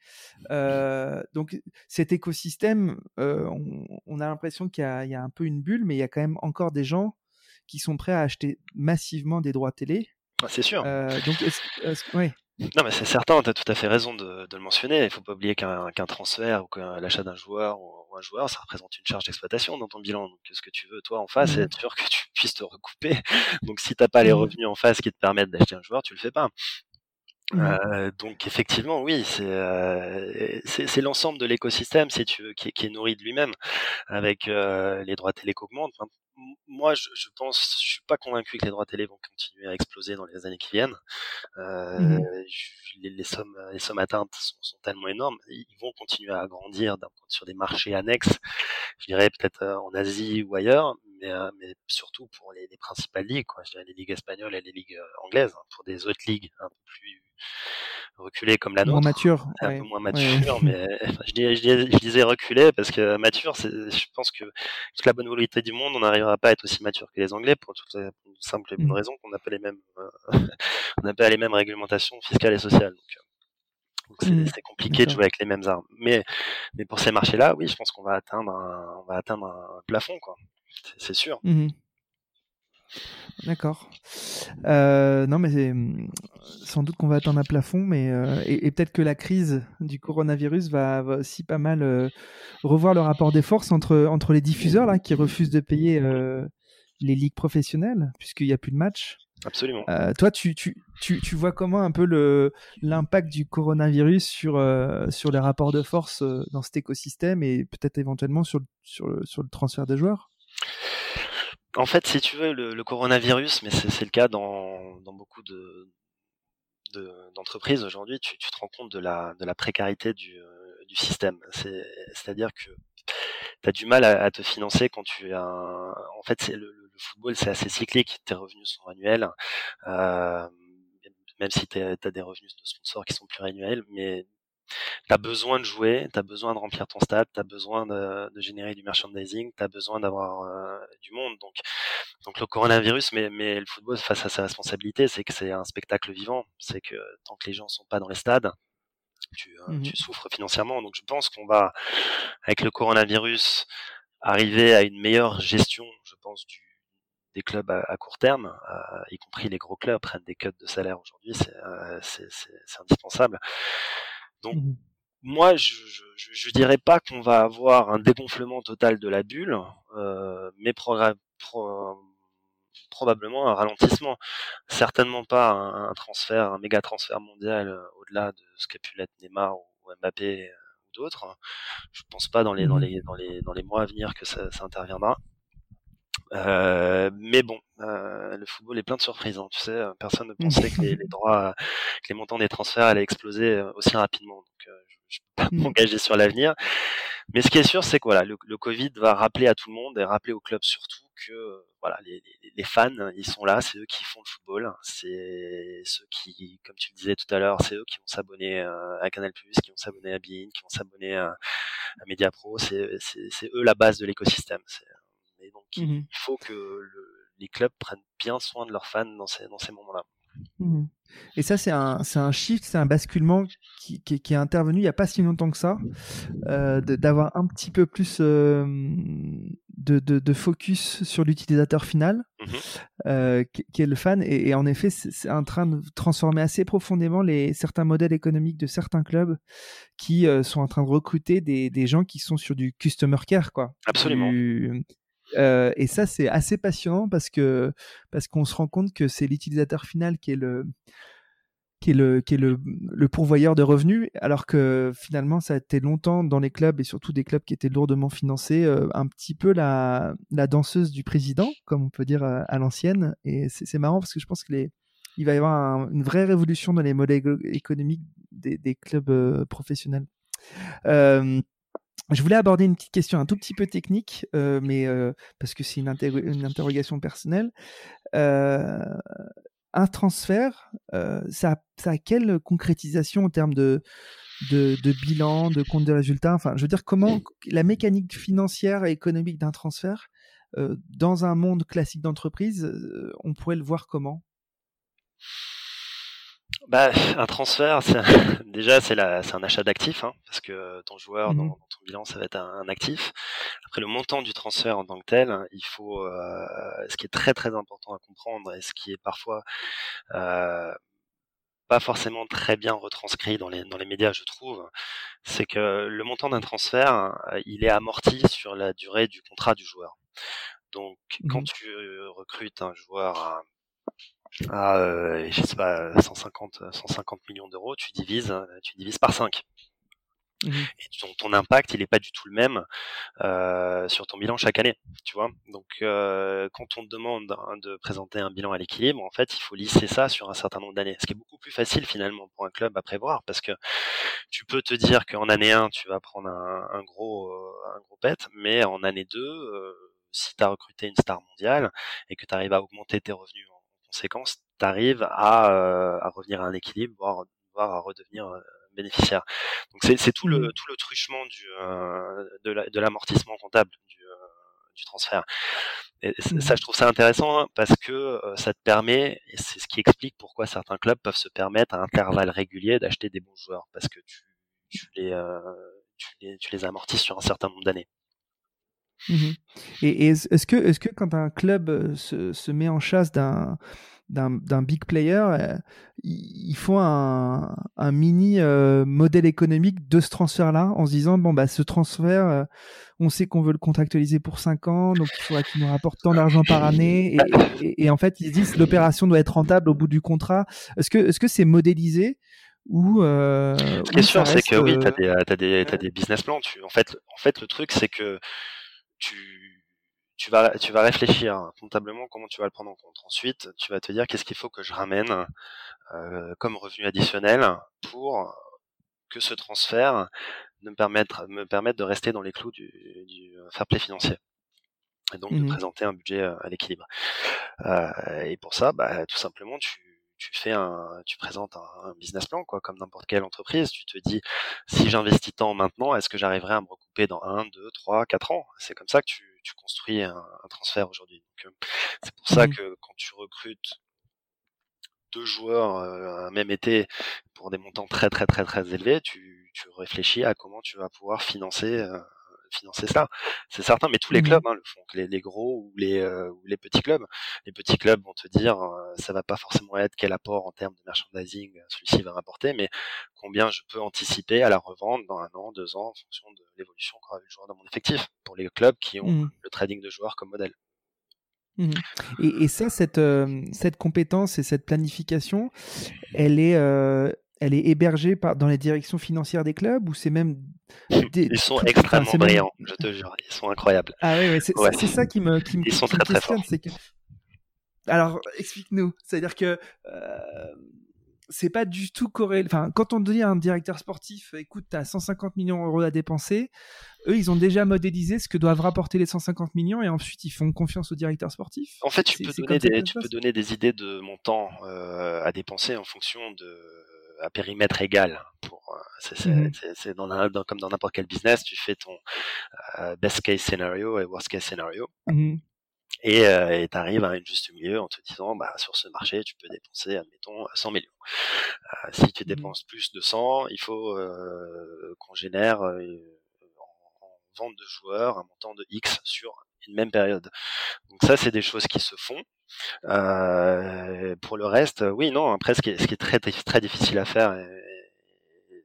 Heu, donc cet écosystème, heu, on on a l'impression qu'il y a il y a un peu une bulle, mais il y a quand même encore des gens qui sont prêts à acheter massivement des droits télé. Ah, c'est sûr. Ouais. Non, mais c'est certain, tu as tout à fait raison de, de le mentionner. Il faut pas oublier qu'un transfert ou l'achat d'un joueur ou, ou un joueur, ça représente une charge d'exploitation dans ton bilan. Donc, ce que tu veux, toi, en face, c'est Mmh être sûr que tu puisses te recouper. Donc, si t'as pas les Mmh revenus en face qui te permettent d'acheter un joueur, tu le fais pas. Mmh Euh, donc effectivement, oui, c'est euh, c'est l'ensemble de l'écosystème, si tu veux, qui, est- qui est nourri de lui-même, avec euh, les droits télé qui augmentent. Moi, je, je pense, je suis pas convaincu que les droits télé vont continuer à exploser dans les années qui viennent. Euh, Mmh je- les, les sommes, les sommes atteintes sont, sont tellement énormes, ils vont continuer à grandir sur des marchés annexes. Je dirais peut-être euh, en Asie ou ailleurs, mais, euh, mais surtout pour les, les principales ligues, quoi. Je dirais les ligues espagnoles et les ligues euh, anglaises, hein, pour des autres ligues un peu plus reculées comme la Moins nôtre mature, un ouais, peu moins ouais. mature, mais je, dis- je, dis- je disais reculé parce que mature, c'est, je pense que toute la bonne volonté du monde, on n'arrivera pas à être aussi mature que les Anglais pour toute la pour une simple et bonne Mmh. raison qu'on n'a pas les mêmes, euh, on n'a pas les mêmes réglementations fiscales et sociales. Donc, euh, c'est, Mmh. c'est compliqué de jouer avec les mêmes armes. Mais, mais pour ces marchés-là, oui, je pense qu'on va atteindre un, on va atteindre un plafond, quoi. C'est, c'est sûr. Mmh D'accord. Euh, non, mais hum, sans doute qu'on va atteindre un plafond, mais euh, et, peut-être que la crise du coronavirus va, aussi pas mal euh, revoir le rapport des forces entre entre les diffuseurs là qui refusent de payer les ligues professionnelles puisqu'il n'y a plus de matchs. Absolument. toi, tu, tu, tu, tu, vois comment un peu le l'impact du coronavirus sur sur les rapports de force dans cet écosystème et peut-être éventuellement sur sur le, sur le transfert des joueurs? En fait, si tu veux, le, coronavirus, mais c'est le cas dans, dans beaucoup de d'entreprises aujourd'hui, tu, tu, te rends compte de la, de la précarité du, euh, du système. C'est-à-dire que tu as du mal à, te financer quand tu as. En fait, le, le, football, c'est assez cyclique. Tes revenus sont annuels. Euh, même si tu as des revenus de sponsors qui sont plus annuels, mais tu as besoin de jouer, tu as besoin de remplir ton stade, tu as besoin de, de, générer du merchandising, tu as besoin d'avoir euh, du monde. Donc, donc le coronavirus mais, mais le football face à sa responsabilité, c'est que c'est un spectacle vivant. C'est que tant que les gens sont pas dans les stades, tu, euh, mmh tu souffres financièrement. Donc je pense qu'on va, avec le coronavirus, arriver à une meilleure gestion, je pense, du, des clubs à, court terme, euh, y compris les gros clubs prennent des cuts de salaire aujourd'hui, c'est euh, indispensable. Donc mmh moi, je, je, je, dirais pas qu'on va avoir un dégonflement total de la bulle, euh, mais probablement un ralentissement. Certainement pas un, transfert, un méga transfert mondial euh, au-delà de ce qu'a pu l'être Neymar ou Mbappé euh, ou d'autres. Je pense pas dans les dans mmh les dans les dans les mois à venir que ça, ça interviendra. Euh, mais bon, euh, le football est plein de surprises. Hein. Tu sais, personne ne pensait que les, les, droits, que les montants des transferts allaient exploser euh, aussi rapidement. Donc, euh, je ne peux pas mmh. m'engager sur l'avenir. Mais ce qui est sûr, c'est que voilà, le, le, Covid va rappeler à tout le monde et rappeler au club surtout que voilà, les, les, les fans, ils sont là, c'est eux qui font le football, c'est ceux qui, comme tu le disais tout à l'heure, c'est eux qui vont s'abonner à Canal+, qui vont s'abonner à Bein, qui vont s'abonner à, à Mediapro, c'est eux la base de l'écosystème. Et donc, mmh il faut que les clubs prennent bien soin de leurs fans dans ces, dans ces moments-là. Mmh Et ça, c'est un, un shift, c'est un basculement qui, qui, est intervenu il n'y a pas si longtemps que ça, euh, d'avoir un petit peu plus euh, de, de, de, focus sur l'utilisateur final, mmh euh, qui, est le fan. Et, en effet, c'est en train de transformer assez profondément les, certains modèles économiques de certains clubs qui sont en train de recruter des, des, gens qui sont sur du customer care. Quoi, Absolument. Et ça, c'est assez passionnant parce que parce qu'on se rend compte que c'est l'utilisateur final qui est le qui est le qui est le, le, pourvoyeur de revenus, alors que finalement, ça a été longtemps dans les clubs et surtout des clubs qui étaient lourdement financés, un petit peu la la danseuse du président, comme on peut dire à, l'ancienne. Et c'est marrant parce que je pense que les il va y avoir une vraie révolution dans les modèles économiques des, clubs professionnels. Je voulais aborder une petite question un tout petit peu technique, euh, mais euh, parce que c'est une, interrogation personnelle. Euh, un transfert, ça, ça, a quelle concrétisation en termes de, de, de, bilan, de compte de résultats? Enfin, je veux dire, comment la mécanique financière et économique d'un transfert, dans un monde classique d'entreprise, on pourrait le voir comment? Bah, un transfert, déjà c'est un achat d'actifs, hein, parce que ton joueur dans, mmh ton bilan ça va être un, actif. Après le montant du transfert en tant que tel, il faut, euh, ce qui est très très important à comprendre et ce qui est parfois euh, pas forcément très bien retranscrit dans les dans les médias, je trouve, c'est que le montant d'un transfert, il est amorti sur la durée du contrat du joueur. Donc quand mmh tu recrutes un joueur à à, euh, je sais pas, 150, 150 millions d'euros, tu divises, tu divises par 5. Mmh Et ton, ton, impact, il n'est pas du tout le même euh, sur ton bilan chaque année, tu vois. Donc, euh, quand on te demande de présenter un bilan à l'équilibre, en fait, il faut lisser ça sur un certain nombre d'années, ce qui est beaucoup plus facile finalement pour un club à prévoir, parce que tu peux te dire qu'en année 1, tu vas prendre un, un gros, un gros pet, mais en année 2, euh, si tu as recruté une star mondiale et que tu arrives à augmenter tes revenus conséquence, tu arrives à, euh, à, revenir à un équilibre, voire, voire à redevenir euh, bénéficiaire. Donc c'est tout le mmh. tout le truchement du euh, de l'amortissement comptable du, du transfert. Et mmh. ça, je trouve ça intéressant hein, parce que ça te permet, et c'est ce qui explique pourquoi certains clubs peuvent se permettre à intervalles réguliers d'acheter des bons joueurs parce que tu, tu les, tu les tu les amortis sur un certain nombre d'années. Mmh et, est-ce que, est que quand un club se, se met en chasse d'un d'un big player, euh, il faut un, un mini euh, modèle économique de ce transfert-là, en se disant bon bah ce transfert, euh, on sait qu'on veut le contractualiser pour 5 ans, donc il faudra qu'il nous rapporte tant d'argent par année, et, et, en fait ils se disent l'opération doit être rentable au bout du contrat. Est-ce que est-ce que c'est modélisé ou Ce qui est sûr, c'est que oui, tu as des, as des, as des business plans. Tu, en fait, en fait, le truc, c'est que tu tu vas, tu vas réfléchir comptablement comment tu vas le prendre en compte. Ensuite, tu vas te dire qu'est-ce qu'il faut que je ramène euh, comme revenu additionnel pour que ce transfert me permette, me permette de rester dans les clous du, du fair play financier et donc de mmh présenter un budget euh, à l'équilibre. Euh, et pour ça, bah, tout simplement, tu, tu fais un, tu présentes un, business plan, quoi, comme n'importe quelle entreprise. Tu te dis, si j'investis tant maintenant, est-ce que j'arriverai à me recouper dans un, deux, trois, quatre ans? C'est comme ça que tu, tu construis un, transfert aujourd'hui. Euh, c'est pour ça mmh que quand tu recrutes deux joueurs euh, un même été pour des montants très très très très élevés, tu, tu réfléchis à comment tu vas pouvoir financer euh, financer ça. C'est certain, mais tous les mmh clubs hein, le font, les, les, gros ou les, euh, ou les petits clubs. Les petits clubs vont te dire, euh, ça va pas forcément être quel apport en termes de merchandising celui-ci va rapporter, mais combien je peux anticiper à la revente dans un an, deux ans, en fonction de l'évolution qu'aura le joueur dans mon effectif. Pour les clubs qui ont mmh le trading de joueurs comme modèle. Mmh et, et, ça, cette, euh, cette compétence et cette planification, elle est, elle est hébergée par, dans les directions financières des clubs ou c'est même ils sont extrêmement brillants, je te jure, ils sont incroyables. Ah oui, c'est ça qui me, qui ils sont très, très forts. Que... Alors, explique-nous. C'est-à-dire que euh, c'est pas du tout corrélé. Enfin, quand on dit à un directeur sportif, écoute, tu as 150 millions d'euros à dépenser, eux, ils ont déjà modélisé ce que doivent rapporter les 150 millions et ensuite ils font confiance au directeur sportif. En fait, tu, peux donner, des, tu peux donner des idées de montant euh, à dépenser en fonction de à périmètre égal. Pour, euh, mmh c'est, dans comme dans n'importe quel business, tu fais ton euh, best case scenario et worst case scenario. Mmh et euh, tu arrives à une juste milieu en te disant, bah, sur ce marché, tu peux dépenser, admettons, 100 millions. Euh, si tu mmh dépenses plus de 100, il faut qu'on génère en, en vente de joueurs un montant de X sur une même période. Donc ça, c'est des choses qui se font. Euh, pour le reste, oui, non. Après, ce qui est, très très difficile à faire, et,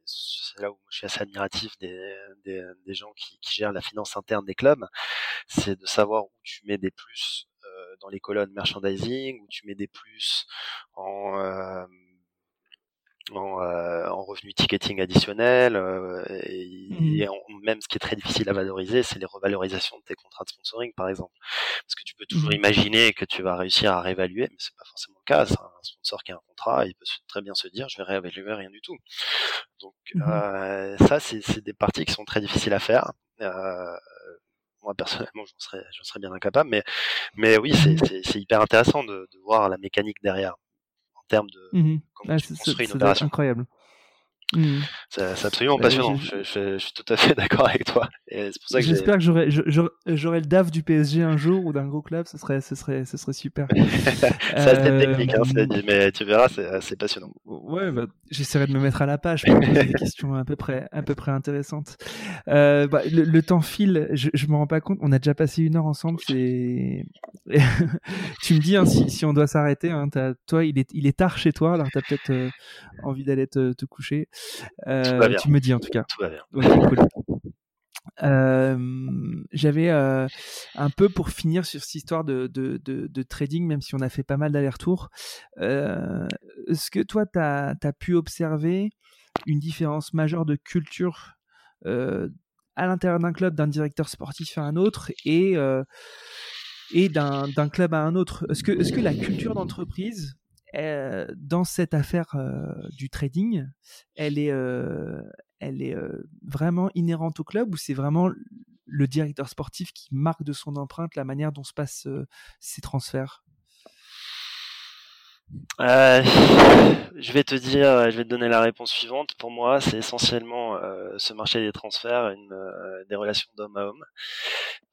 c'est là où je suis assez admiratif des, gens qui, qui, gèrent la finance interne des clubs, c'est de savoir où tu mets des plus euh, dans les colonnes merchandising, où tu mets des plus en euh, en, euh, en revenu ticketing additionnel euh, et, mmh. même ce qui est très difficile à valoriser, c'est les revalorisations de tes contrats de sponsoring par exemple, parce que tu peux toujours mmh. imaginer que tu vas réussir à réévaluer, mais c'est pas forcément le cas. Un sponsor qui a un contrat, il peut très bien se dire je vais réévaluer rien du tout. Donc mmh. euh, ça, c'est des parties qui sont très difficiles à faire. Euh, moi personnellement, j'en serais, j'en serais bien incapable, mais mais oui, c'est hyper intéressant de, de voir la mécanique derrière termes de mmh comment tu construis une opération. incroyable. Mmh. C'est absolument bah, passionnant. Je, je, je, suis tout à fait d'accord avec toi. J'espère que, j'aurai le DAF du PSG un jour ou d'un gros club. Ce serait, ce serait, ce serait super. ça euh... technique, hein, mais tu verras, c'est passionnant. Ouais, bah, j'essaierai de me mettre à la page pour poser des questions à peu près, à peu près intéressantes. Euh, bah, le, temps file. Je, je me rends pas compte. On a déjà passé une heure ensemble. C'est. tu me dis hein, si, si, on doit s'arrêter. Hein, toi, il est, il est tard chez toi. Alors, t'as peut-être euh, envie d'aller te, te coucher. Euh, tu me dis en tout cas. Tout va bien. Euh, j'avais euh, un peu pour finir sur cette histoire de, de, de, de trading, même si on a fait pas mal d'allers-retours. Euh, Est-ce que toi, tu as, as, pu observer une différence majeure de culture à l'intérieur d'un club, d'un directeur sportif à un autre et, et d'un club à un autre? Est-ce que, est -ce que la culture d'entreprise euh, dans cette affaire euh, du trading, elle est, euh, elle est vraiment inhérente au club ou c'est vraiment le directeur sportif qui marque de son empreinte la manière dont se passent ces transferts? Euh, je vais te dire, je vais te donner la réponse suivante. Pour moi, c'est essentiellement euh, ce marché des transferts, une, euh, des relations d'homme à homme.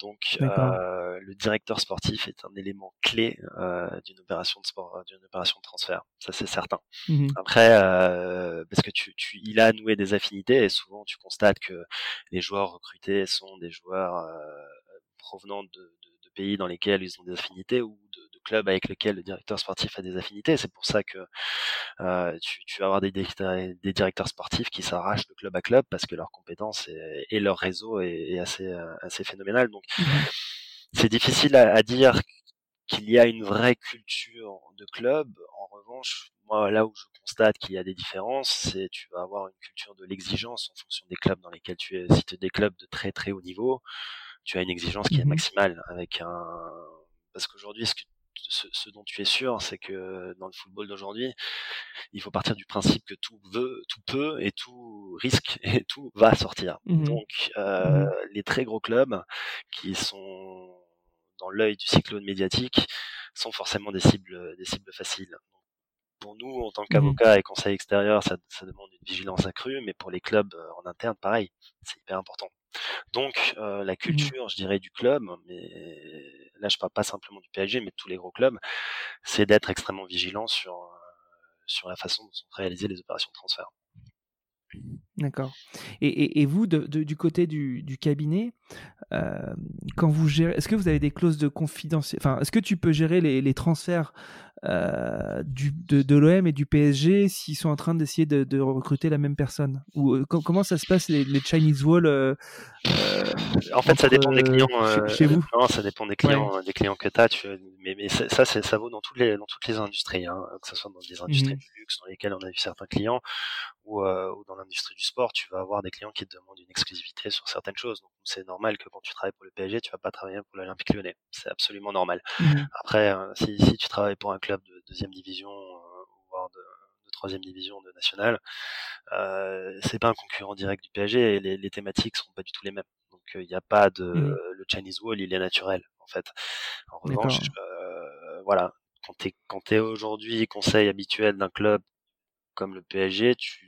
Donc, le directeur sportif est un élément clé d'une opération de sport, d'une opération de transfert. Ça, c'est certain. Mmh Après, parce que tu, tu, il a noué des affinités et souvent tu constates que les joueurs recrutés sont des joueurs provenant de, pays dans lesquels ils ont des affinités ou de, clubs avec lesquels le directeur sportif a des affinités. C'est pour ça que tu, vas avoir des, des, directeurs sportifs qui s'arrachent de club à club parce que leur compétence et, leur réseau est, assez, assez phénoménal. Donc mmh c'est difficile à, à dire qu'il y a une vraie culture de club. En revanche, moi, là où je constate qu'il y a des différences, c'est tu vas avoir une culture de l'exigence en fonction des clubs dans lesquels tu es. Si tu es des clubs de très très haut niveau, tu as une exigence qui est mmh maximale avec un parce qu'aujourd'hui ce, ce, dont tu es sûr, c'est que dans le football d'aujourd'hui, il faut partir du principe que tout veut, tout peut et tout risque et tout va sortir. Mmh Donc euh, mmh les très gros clubs qui sont dans l'œil du cyclone médiatique sont forcément des cibles, des cibles faciles. Pour nous, en tant mmh qu'avocat et conseil extérieur, ça, demande une vigilance accrue, mais pour les clubs euh, en interne, pareil, c'est hyper important. Donc euh, la mmh culture, je dirais, du club, mais là je parle pas simplement du PSG, mais de tous les gros clubs, c'est d'être extrêmement vigilant sur euh, sur la façon dont sont réalisées les opérations de transfert. D'accord. Et, vous, du côté du, cabinet, euh, quand vous gérez, est-ce que vous avez des clauses de confidentialité Enfin, est-ce que tu peux gérer les, transferts euh, du, de, l'OM et du PSG s'ils sont en train d'essayer de, recruter la même personne Ou euh, comment ça se passe les, Chinese Wall En fait, ça dépend des clients. Chez, vous? Non, ça dépend des clients, des clients que tu as. mais, mais ça, ça vaut dans toutes les, dans toutes les industries, hein, que ce soit dans des industries mmh du luxe dans lesquelles on a vu certains clients, ou, ou dans l'industrie du sport, tu vas avoir des clients qui te demandent une exclusivité sur certaines choses. Donc c'est normal que quand tu travailles pour le PSG, tu vas pas travailler pour l'Olympique Lyonnais. C'est absolument normal. Mmh Après, euh, si, si, tu travailles pour un deuxième division, euh, voire de, de, troisième division de nationale, euh, c'est pas un concurrent direct du PSG et les, les thématiques seront pas du tout les mêmes. Donc il n'y a pas de mmh. le Chinese Wall, il est naturel en fait. En revanche, euh, voilà, quand tu es, quand es aujourd'hui conseil habituel d'un club comme le PSG, tu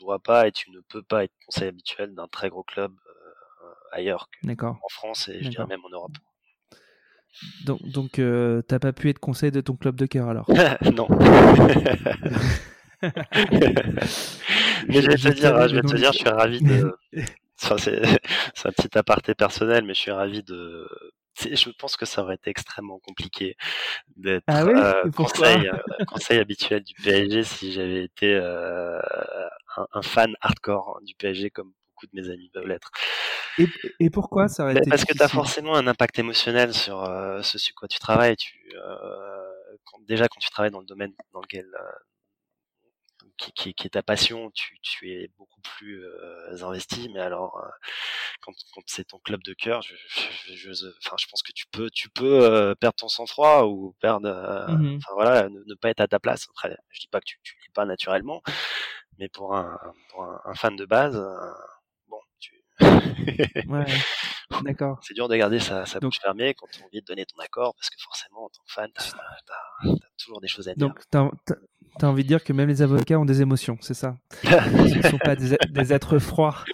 dois pas et tu ne peux pas être conseil habituel d'un très gros club euh, ailleurs qu'en France et je dirais même en Europe. Donc, donc euh, t'as pas pu être conseil de ton club de cœur alors Non. mais je vais te dire, je vais te dire, je suis ravi de. c'est un petit aparté personnel, mais je suis ravi de je pense que ça aurait été extrêmement compliqué d'être ah euh, conseil, euh, conseil habituel du PSG si j'avais été euh, un, fan hardcore du PSG comme beaucoup de mes amis peuvent l'être. Et, et, pourquoi ça aurait été Parce que tu as forcément un impact émotionnel sur ce sur quoi tu travailles. Tu, quand, déjà quand tu travailles dans le domaine dans lequel qui, qui, qui, est ta passion, tu, tu es beaucoup plus euh, investi. Mais alors, euh, quand, quand c'est ton club de cœur, je, je, je, enfin, je pense que tu peux, tu peux euh, perdre ton sang-froid ou perdre, mmh enfin voilà, ne, pas être à ta place. Après, je dis pas que tu, tu l'es pas naturellement, mais pour un, pour un, un fan de base, ouais, d'accord. C'est dur de garder sa, sa bouche fermée quand on envie de donner ton accord parce que forcément, en tant que fan, t'as as, toujours des choses à dire. Donc, tu as envie de dire que même les avocats ont des émotions, c'est ça? Ils ne sont pas des, des êtres froids.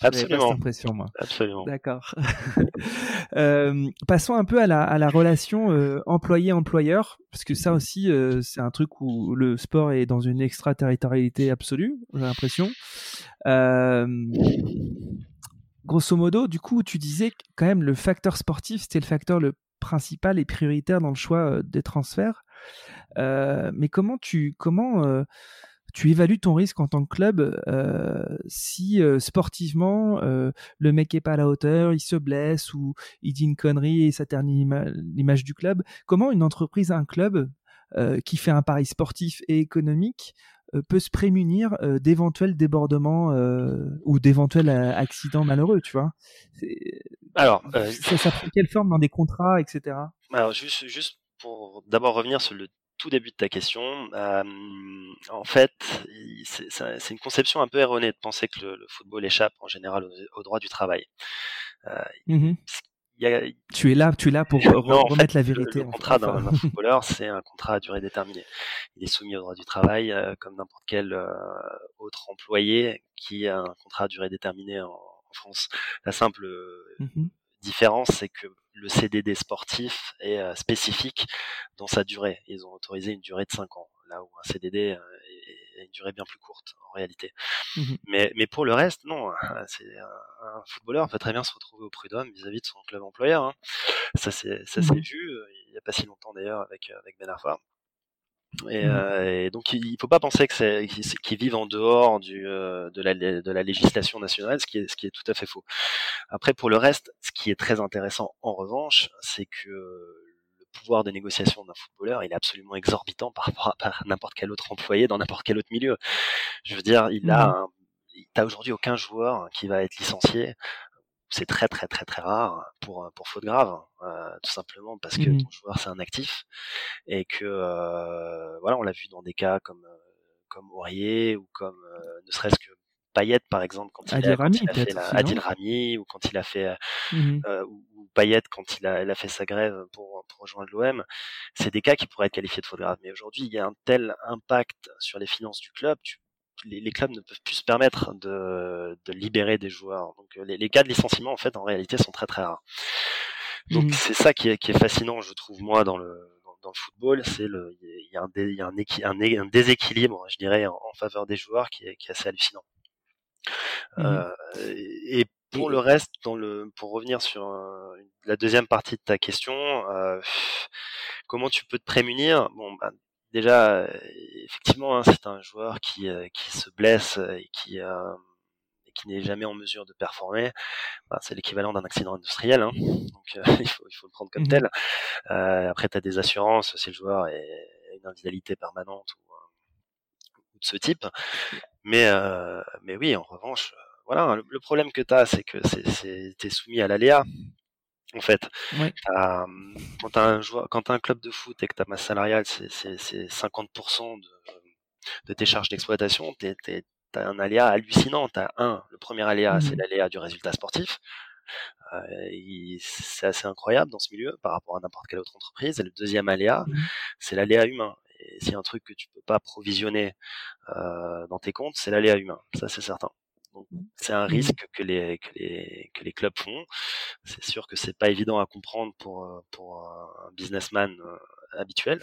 Absolument. impression, moi. Absolument. D'accord. euh, passons un peu à la, à la relation euh, employé-employeur, parce que ça aussi, euh, c'est un truc où le sport est dans une extraterritorialité absolue, j'ai l'impression. Grosso modo, du coup, tu disais quand même le facteur sportif, c'était le facteur le principal et prioritaire dans le choix des transferts. mais comment tu comment tu évalues ton risque en tant que club euh, si euh, sportivement euh, le mec est pas à la hauteur, il se blesse ou il dit une connerie et ça ternit l'image du club. Comment une entreprise, un club qui fait un pari sportif et économique peut se prémunir d'éventuels débordements ou d'éventuels accidents malheureux, tu vois? Alors, ça, ça, prend quelle forme dans des contrats, etc. Alors juste, juste pour d'abord revenir sur le tout début de ta question, euh, en fait, c'est une conception un peu erronée de penser que le, football échappe en général au, droit du travail. Euh, mmh tu es là, tu es là pour remettre la vérité. Le, contrat d'un footballeur, c'est un contrat à durée déterminée. Il est soumis au droit du travail euh, comme n'importe quel euh, autre employé qui a un contrat à durée déterminée en, en France. La simple mmh différence, c'est que le CDD sportif est euh, spécifique dans sa durée. Ils ont autorisé une durée de 5 ans, là où un CDD euh, une durée bien plus courte en réalité. Mmh mais, mais pour le reste, non. C'est un, footballeur peut très bien se retrouver au prud'homme vis-à-vis de son club employeur. Hein. Ça s'est mmh vu il n'y a pas si longtemps d'ailleurs avec avec Ben Arfa. Et, mmh. euh, et, donc il faut pas penser que qu'ils vivent en dehors du, euh, de, la, de la législation nationale, ce qui est ce qui est tout à fait faux. Après pour le reste, ce qui est très intéressant en revanche, c'est que le pouvoir de négociation d'un footballeur, il est absolument exorbitant par rapport à, n'importe quel autre employé dans n'importe quel autre milieu. Je veux dire, il a mmh. t'as aujourd'hui aucun joueur qui va être licencié c'est très très très très rare pour pour faute grave, euh, tout simplement parce que mmh. ton joueur c'est un actif et que euh, voilà, on l'a vu dans des cas comme euh, comme Aurier ou comme ne serait-ce que Payet par exemple quand il, a, fait Adil Rami ou quand il a fait mmh ou, Payet quand il a, il a fait sa grève pour pour rejoindre l'OM, c'est des cas qui pourraient être qualifiés de faute grave. Mais aujourd'hui, il y a un tel impact sur les finances du club, tu les, clubs ne peuvent plus se permettre de, libérer des joueurs. Donc euh, les, cas de licenciement en fait en réalité sont très très rares. Donc mmh. c'est ça qui est, qui est fascinant, je trouve moi dans le dans, le football, c'est le il y a un, il y a un, un, déséquilibre, je dirais, en, faveur des joueurs qui est, qui est assez hallucinant. Mmh. Euh, et pour le reste, dans le, pour revenir sur euh, la deuxième partie de ta question, euh, comment tu peux te prémunir? Bon, bah, déjà, euh, effectivement, hein, c'est un joueur qui, euh, qui se blesse et qui, euh, qui n'est jamais en mesure de performer. Bah, c'est l'équivalent d'un accident industriel, hein. donc il, faut, il faut le prendre comme mmh tel. après, tu as des assurances si le joueur a une invalidité permanente ou, de ce type. Mais, mais oui, en revanche, voilà, le, problème que tu as, c'est que c'est, es soumis à l'aléa en fait. quand tu as un club de foot et que ta masse salariale c'est 50% de, de, tes charges d'exploitation, tu as un aléa hallucinant. T'as un, le premier aléa, c'est mmh l'aléa du résultat sportif. Euh, c'est assez incroyable dans ce milieu par rapport à n'importe quelle autre entreprise. Et le deuxième aléa, mmh c'est l'aléa humain. Et c'est un truc que tu peux pas provisionner euh, dans tes comptes, c'est l'aléa humain. Ça, c'est certain. Mmh. c'est un risque que les, que les, que les clubs font. C'est sûr que c'est pas évident à comprendre pour, euh, pour un businessman euh, habituel.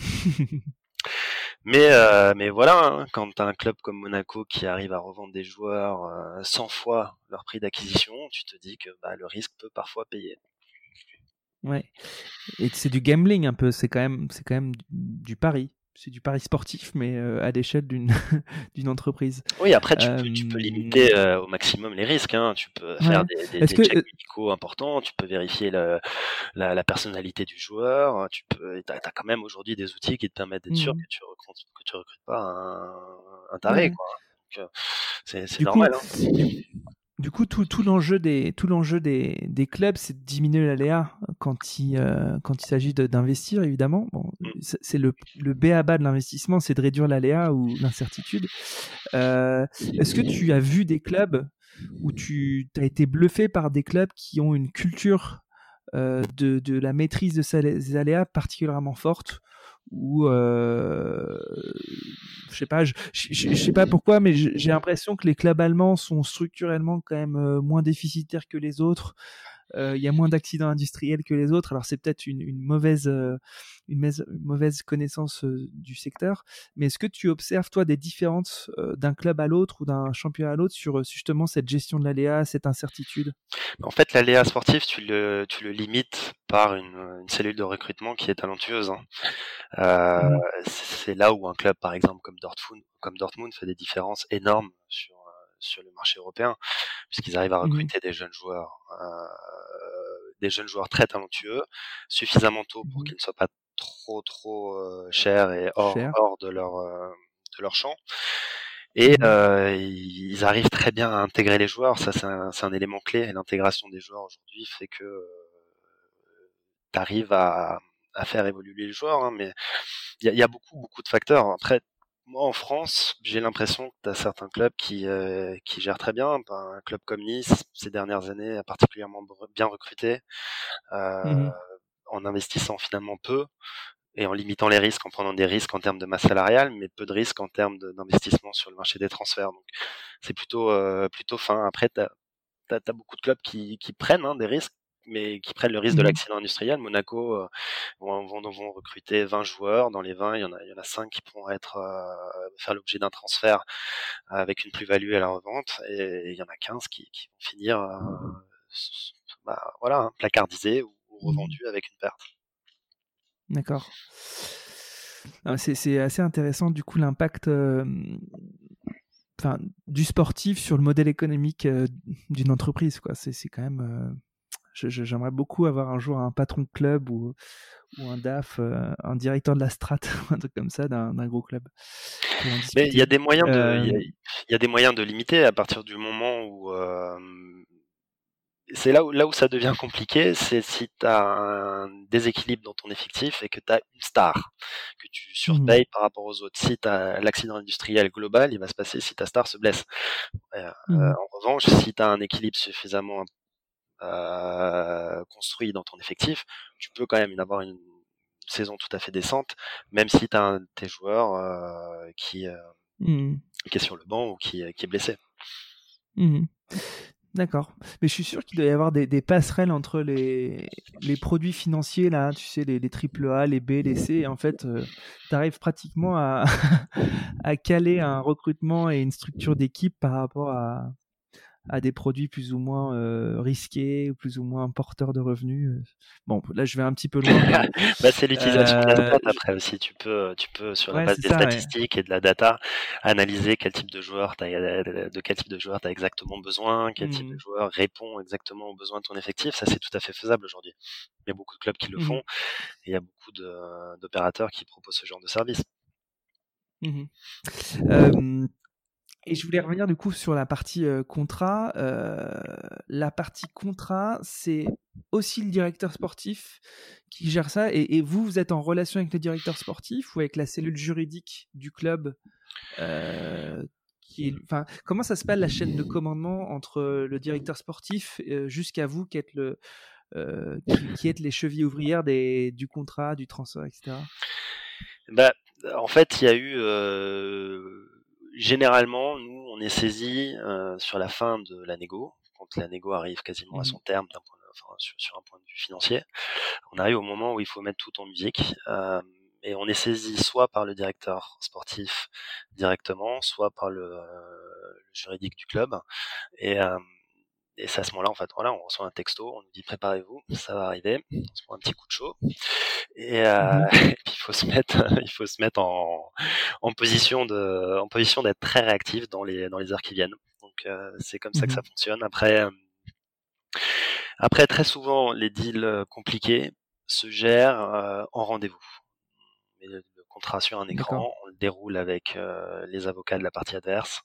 mais, euh, mais voilà, hein, quand tu as un club comme Monaco qui arrive à revendre des joueurs 100 fois leur prix d'acquisition, tu te dis que bah, le risque peut parfois payer. Ouais. Et c'est du gambling un peu, c'est quand même, c'est quand même du pari c'est du pari sportif, mais euh, à l'échelle d'une d'une entreprise. Oui, après tu, peux, tu peux, limiter euh, au maximum les risques. Hein. Tu peux faire des, des, des checks médicaux importants. Tu peux vérifier le, la, la, personnalité du joueur. Hein. Tu peux, as, as, quand même aujourd'hui des outils qui te permettent d'être sûr mmh. que tu recrutes que tu recrutes pas un, un taré. Quoi. C'est normal. Coup, hein. Du coup, tout, tout l'enjeu des, tout l'enjeu des, des clubs, c'est de diminuer l'aléa quand il, euh, quand il s'agit d'investir, évidemment. Bon, mm. c'est le, le B à bas de l'investissement, c'est de réduire l'aléa ou l'incertitude. Euh, Est-ce que tu as vu des clubs où tu as été bluffé par des clubs qui ont une culture euh, de, de, la maîtrise de ces aléas particulièrement forte ou euh, je sais pas, je, sais pas pourquoi, mais j'ai l'impression que les clubs allemands sont structurellement quand même euh, moins déficitaires que les autres. Euh, il y a moins d'accidents industriels que les autres. Alors c'est peut-être une, une, mauvaise, euh, une, mauvaise connaissance euh, du secteur, mais est-ce que tu observes toi des différences d'un club à l'autre ou d'un champion à l'autre sur justement cette gestion de l'aléa, cette incertitude? En fait, l'aléa sportif, tu le, tu le limites par une, une, cellule de recrutement qui est talentueuse. Hein. Euh, mmh. C'est là où un club, par exemple, comme Dortmund, comme Dortmund fait des différences énormes sur sur le marché européen, puisqu'ils arrivent à mmh recruter des jeunes joueurs, euh, des jeunes joueurs très talentueux, suffisamment tôt pour mmh qu'ils ne soient pas trop trop euh, chers et hors, hors de leur euh, de leur champ. Et mmh euh, ils arrivent très bien à intégrer les joueurs. Ça, c'est un, un, élément clé. L'intégration des joueurs aujourd'hui fait que euh, tu arrives à, à, faire évoluer les joueurs. Hein, mais il y a, y a, beaucoup, beaucoup de facteurs. Après, moi, en France, j'ai l'impression que tu as certains clubs qui, euh, qui gèrent très bien. Un club comme Nice, ces dernières années, a particulièrement bien recruté, euh, mmh en investissant finalement peu et en limitant les risques, en prenant des risques en termes de masse salariale, mais peu de risques en termes d'investissement sur le marché des transferts. Donc, c'est plutôt, euh, plutôt fin. Après, tu as, beaucoup de clubs qui, qui prennent hein, des risques mais qui prennent le risque de Mhm. l'accident industriel. Monaco euh, vont, vont, vont recruter 20 joueurs. Dans les 20, il y en a, il y en a 5 qui pourront être euh, faire l'objet d'un transfert avec une plus-value à la revente, et il y en a 15 qui, qui vont finir euh, bah, voilà, hein, placardisés ou, ou Mhm. revendus avec une perte. D'accord. Ah, C'est assez intéressant, du coup, l'impact enfin, du sportif sur le modèle économique euh, d'une entreprise. quoi. C'est quand même. J'aimerais beaucoup avoir un jour un patron de club ou, ou un DAF, euh, un directeur de la strat, ou un truc comme ça d'un gros club. Mais il y a des moyens de, il y a- Euh, il y a des moyens de limiter à partir du moment où euh, c'est là où, là où ça devient compliqué, c'est si tu as un déséquilibre dans ton effectif et que tu as une star, que tu surpayes par rapport aux autres. Si tu as l'accident industriel global, il va se passer si ta star se blesse. Euh, euh, en revanche, si tu as un équilibre suffisamment euh, construit dans ton effectif, tu peux quand même avoir une saison tout à fait décente, même si tu as un de tes joueurs euh, qui, euh, qui est sur le banc ou qui, qui est blessé. Mhm. D'accord. Mais je suis sûr qu'il doit y avoir des, des passerelles entre les, les produits financiers, là, tu sais, les, les AAA, les B, les C. Et en fait, tu arrives pratiquement à, à caler un recrutement et une structure d'équipe par rapport à, à des produits plus ou moins euh, risqués, ou plus ou moins porteurs de revenus. euh. Bon, là, je vais un petit peu loin. mais, Bah, c'est l'utilisation de la euh, après aussi. Tu peux, tu peux sur la Ouais, base des ça, ouais. statistiques et de la data analyser quel type de joueur t'as, de quel type de joueur tu as exactement besoin, quel type de Mhm. joueur répond exactement aux besoins de ton effectif. Ça, c'est tout à fait faisable aujourd'hui. Il y a beaucoup de clubs qui le font et il y a beaucoup d'opérateurs qui proposent ce genre de service. Euh, et je voulais revenir du coup sur la partie euh, contrat. Euh, la partie contrat, c'est aussi le directeur sportif qui gère ça. Et, vous, vous êtes en relation avec le directeur sportif ou avec la cellule juridique du club euh, Comment ça se passe la chaîne de commandement entre le directeur sportif jusqu'à vous qui êtes, le, qui, êtes les chevilles ouvrières du contrat, du transfert, etc. Bah, en fait, il y a eu généralement, nous, on est saisi euh, sur la fin de la négo, quand la négo arrive quasiment à Mhm. son terme, d'un point, enfin, sur, sur un point de vue financier. On arrive au moment où il faut mettre tout en musique. euh, et on est saisi soit par le directeur sportif directement, soit par le, euh, le juridique du club. Et, euh, et c'est à ce moment-là, en fait, voilà, on reçoit un texto, on nous dit préparez-vous, ça va arriver, on se prend un petit coup de chaud. Et, euh, et puis il faut se mettre, il faut se mettre en, en position de, en position d'être très réactif dans les dans les heures qui viennent. Donc euh, c'est comme ça que Mhm. ça fonctionne. Après, euh, après très souvent les deals euh, compliqués se gèrent euh, en rendez-vous. Met le, le contrat sur un écran, déroule avec euh, les avocats de la partie adverse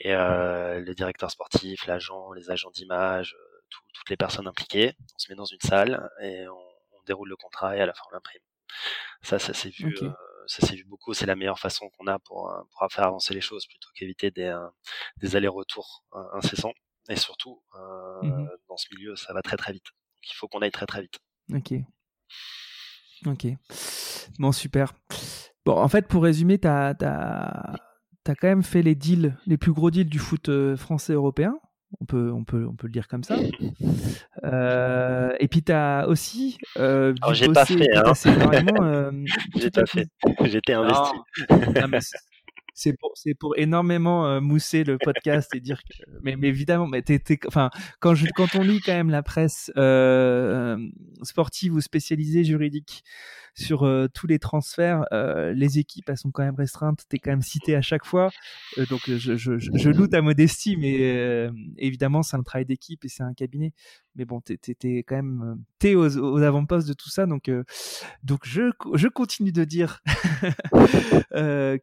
et euh, le directeur sportif, l'agent, les agents d'image, euh, tout- toutes les personnes impliquées. On se met dans une salle et on, on déroule le contrat et à la fin on l'imprime. Ça, ça s'est vu, ça s'est vu beaucoup. C'est la meilleure façon qu'on a pour, pour faire avancer les choses plutôt qu'éviter des, des allers-retours incessants. Et surtout, euh, Mhm. dans ce milieu, ça va très très vite. Donc, il faut qu'on aille très très vite. Ok. Ok. Bon, super. Bon, en fait, pour résumer, tu as, quand même fait les deals, les plus gros deals du foot euh, français européen. On peut, on, peut, on peut le dire comme ça. Euh, et puis, tu as aussi. Euh, Alors, j'ai pas fait, hein. euh, J'ai pas fait. J'étais investi. C'est- pour, pour énormément euh, mousser le podcast et dire que, mais, mais évidemment, mais t'es- enfin, quand je, quand on lit quand même la presse sportive ou spécialisée juridique sur euh, tous les transferts, euh, les équipes elles sont quand même restreintes. T'es quand même cité à chaque fois, Euh, donc je, je, je, loue ta modestie, mais évidemment c'est un travail d'équipe et c'est un cabinet. Mais bon, t'es, t'es quand même aux, avant-postes de tout ça, donc donc je, continue de dire que,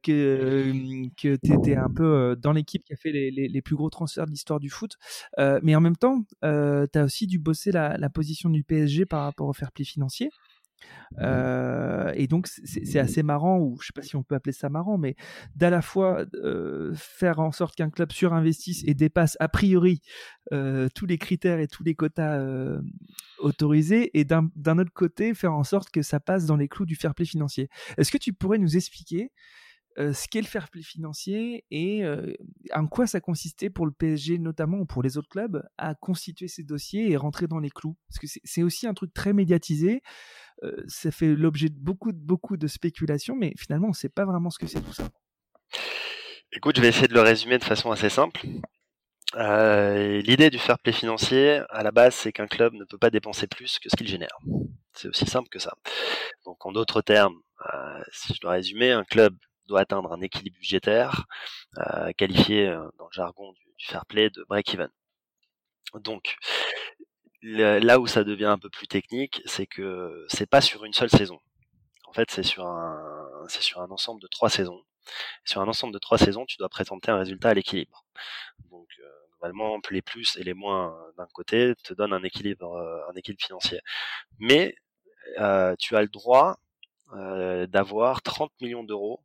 que tu étais un peu dans l'équipe qui a fait les, plus gros transferts de l'histoire du foot. Mais en même temps, tu as aussi dû bosser la, la position du PSG par rapport au fair play financier. Euh, et donc c'est c'est assez marrant, ou je sais pas si on peut appeler ça marrant, mais d'à la fois euh, faire en sorte qu'un club surinvestisse et dépasse a priori euh, tous les critères et tous les quotas autorisés, et d'un d'un autre côté faire en sorte que ça passe dans les clous du fair play financier. Est-ce que tu pourrais nous expliquer ce qu'est le fair play financier et en quoi ça consistait pour le PSG notamment ou pour les autres clubs à constituer ces dossiers et rentrer dans les clous? Parce que c'est aussi un truc très médiatisé. ça fait l'objet de beaucoup, beaucoup de spéculations, mais finalement, on ne sait pas vraiment ce que c'est tout ça. Écoute, je vais essayer de le résumer de façon assez simple. Euh, l'idée du fair play financier, à la base, c'est qu'un club ne peut pas dépenser plus que ce qu'il génère. C'est aussi simple que ça. Donc, en d'autres termes, euh, si je dois résumer, un club doit atteindre un équilibre budgétaire euh, qualifié dans le jargon du, fair play de break-even. Donc, là où ça devient un peu plus technique, c'est que c'est pas sur une seule saison. En fait, c'est sur un, c'est sur un ensemble de trois saisons. Sur un ensemble de trois saisons, tu dois présenter un résultat à l'équilibre. Donc, euh, globalement, les plus et les moins euh, d'un côté te donnent un équilibre, euh, un équilibre financier. Mais tu as le droit d'avoir 30 millions d'euros,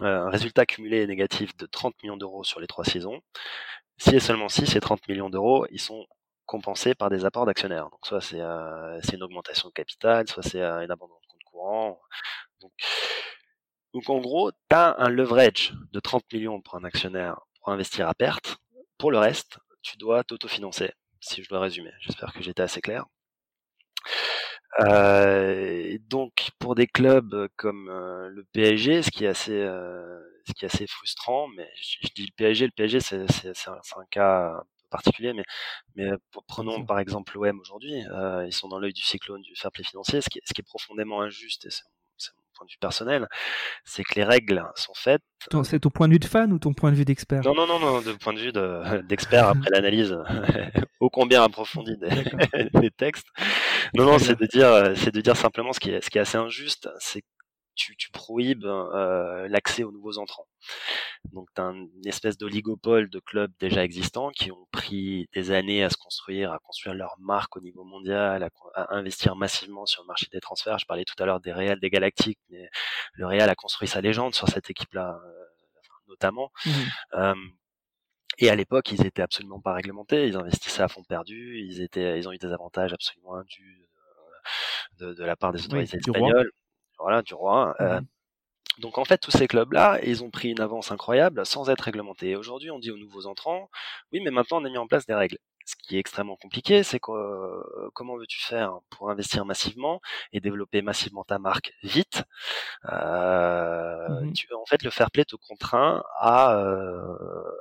un résultat cumulé négatif de 30 millions d'euros sur les trois saisons. Si et seulement si ces 30 millions d'euros, ils sont compensés par des apports d'actionnaires. Donc soit c'est une augmentation de capital, soit c'est un abandon de compte courant. Donc, en gros, tu un leverage de 30 millions pour un actionnaire pour investir à perte. Pour le reste, tu dois t'autofinancer, si je dois résumer. J'espère que j'étais assez clair. Euh, donc pour des clubs comme euh, le PSG, ce qui est assez, euh, ce qui est assez frustrant, mais je, dis le PSG, le PSG c'est, un, un, cas un peu particulier, mais, mais prenons par exemple l'OM aujourd'hui, ils sont dans l'œil du cyclone du fair play financier, ce qui est, ce qui est profondément injuste et c'est point de vue personnel, c'est que les règles sont faites. C'est ton point de vue de fan ou ton point de vue d'expert? Non, non, non, non, de point de vue d'expert après l'analyse ô combien approfondie des, textes. Non, non, c'est de dire, c'est de dire simplement ce qui est, ce qui est assez injuste, c'est tu, tu prohibes euh, l'accès aux nouveaux entrants. Donc tu as une espèce d'oligopole de clubs déjà existants qui ont pris des années à se construire, à construire leur marque au niveau mondial, à, investir massivement sur le marché des transferts. Je parlais tout à l'heure des Real, des Galactiques, mais le Real a construit sa légende sur cette équipe-là, euh, notamment. Mmh euh, et à l'époque, ils étaient absolument pas réglementés. Ils investissaient à fond perdu. Ils étaient, ils ont eu des avantages absolument indus de, de, la part des autorités espagnoles voilà, du roi. Euh, donc en fait, tous ces clubs-là, ils ont pris une avance incroyable sans être réglementés. Aujourd'hui, on dit aux nouveaux entrants, oui, mais maintenant on a mis en place des règles. Ce qui est extrêmement compliqué, c'est que euh, comment veux-tu faire pour investir massivement et développer massivement ta marque vite? Euh, mmh tu, En fait, le fair play te contraint à,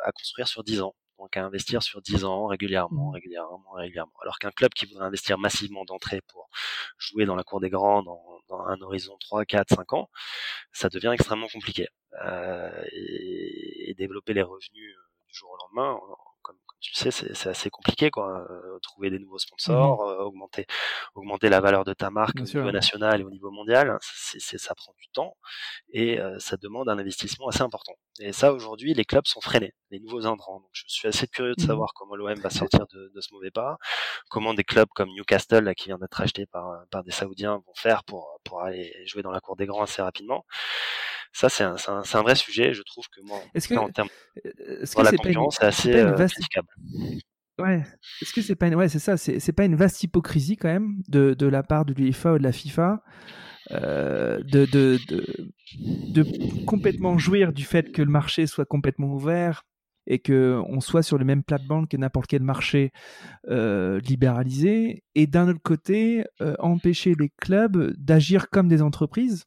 à construire sur 10 ans donc à investir sur 10 ans régulièrement, mmh. régulièrement, régulièrement. Alors qu'un club qui voudrait investir massivement d'entrée pour jouer dans la cour des grands dans, dans, un horizon 3, 4, 5 ans, ça devient extrêmement compliqué. Euh, et, et, développer les revenus euh, du jour au lendemain, tu sais, c'est assez compliqué, quoi. Euh, trouver des nouveaux mmh sponsors, euh, augmenter, augmenter la valeur de ta marque au niveau national et au niveau mondial, c'est, ça prend du temps et euh, ça demande un investissement assez important. Et ça, aujourd'hui, les clubs sont freinés, les nouveaux entrants. Donc, je suis assez curieux de mmh savoir comment l'OM va sortir de, de, ce mauvais pas, comment des clubs comme Newcastle, là, qui vient d'être acheté par, par des Saoudiens, vont faire pour, pour aller jouer dans la cour des grands assez rapidement ça c'est un, un, un, vrai sujet. Je trouve que moi, en termes de la concurrence, c'est assez euh, Ouais. Est-ce que c'est pas une... ouais c'est ça c'est pas une vaste hypocrisie quand même de, de la part de l'UEFA ou de la FIFA euh, de, de, de, de complètement jouir du fait que le marché soit complètement ouvert et que on soit sur le même plate-bande que n'importe quel marché euh, libéralisé et d'un autre côté euh, empêcher les clubs d'agir comme des entreprises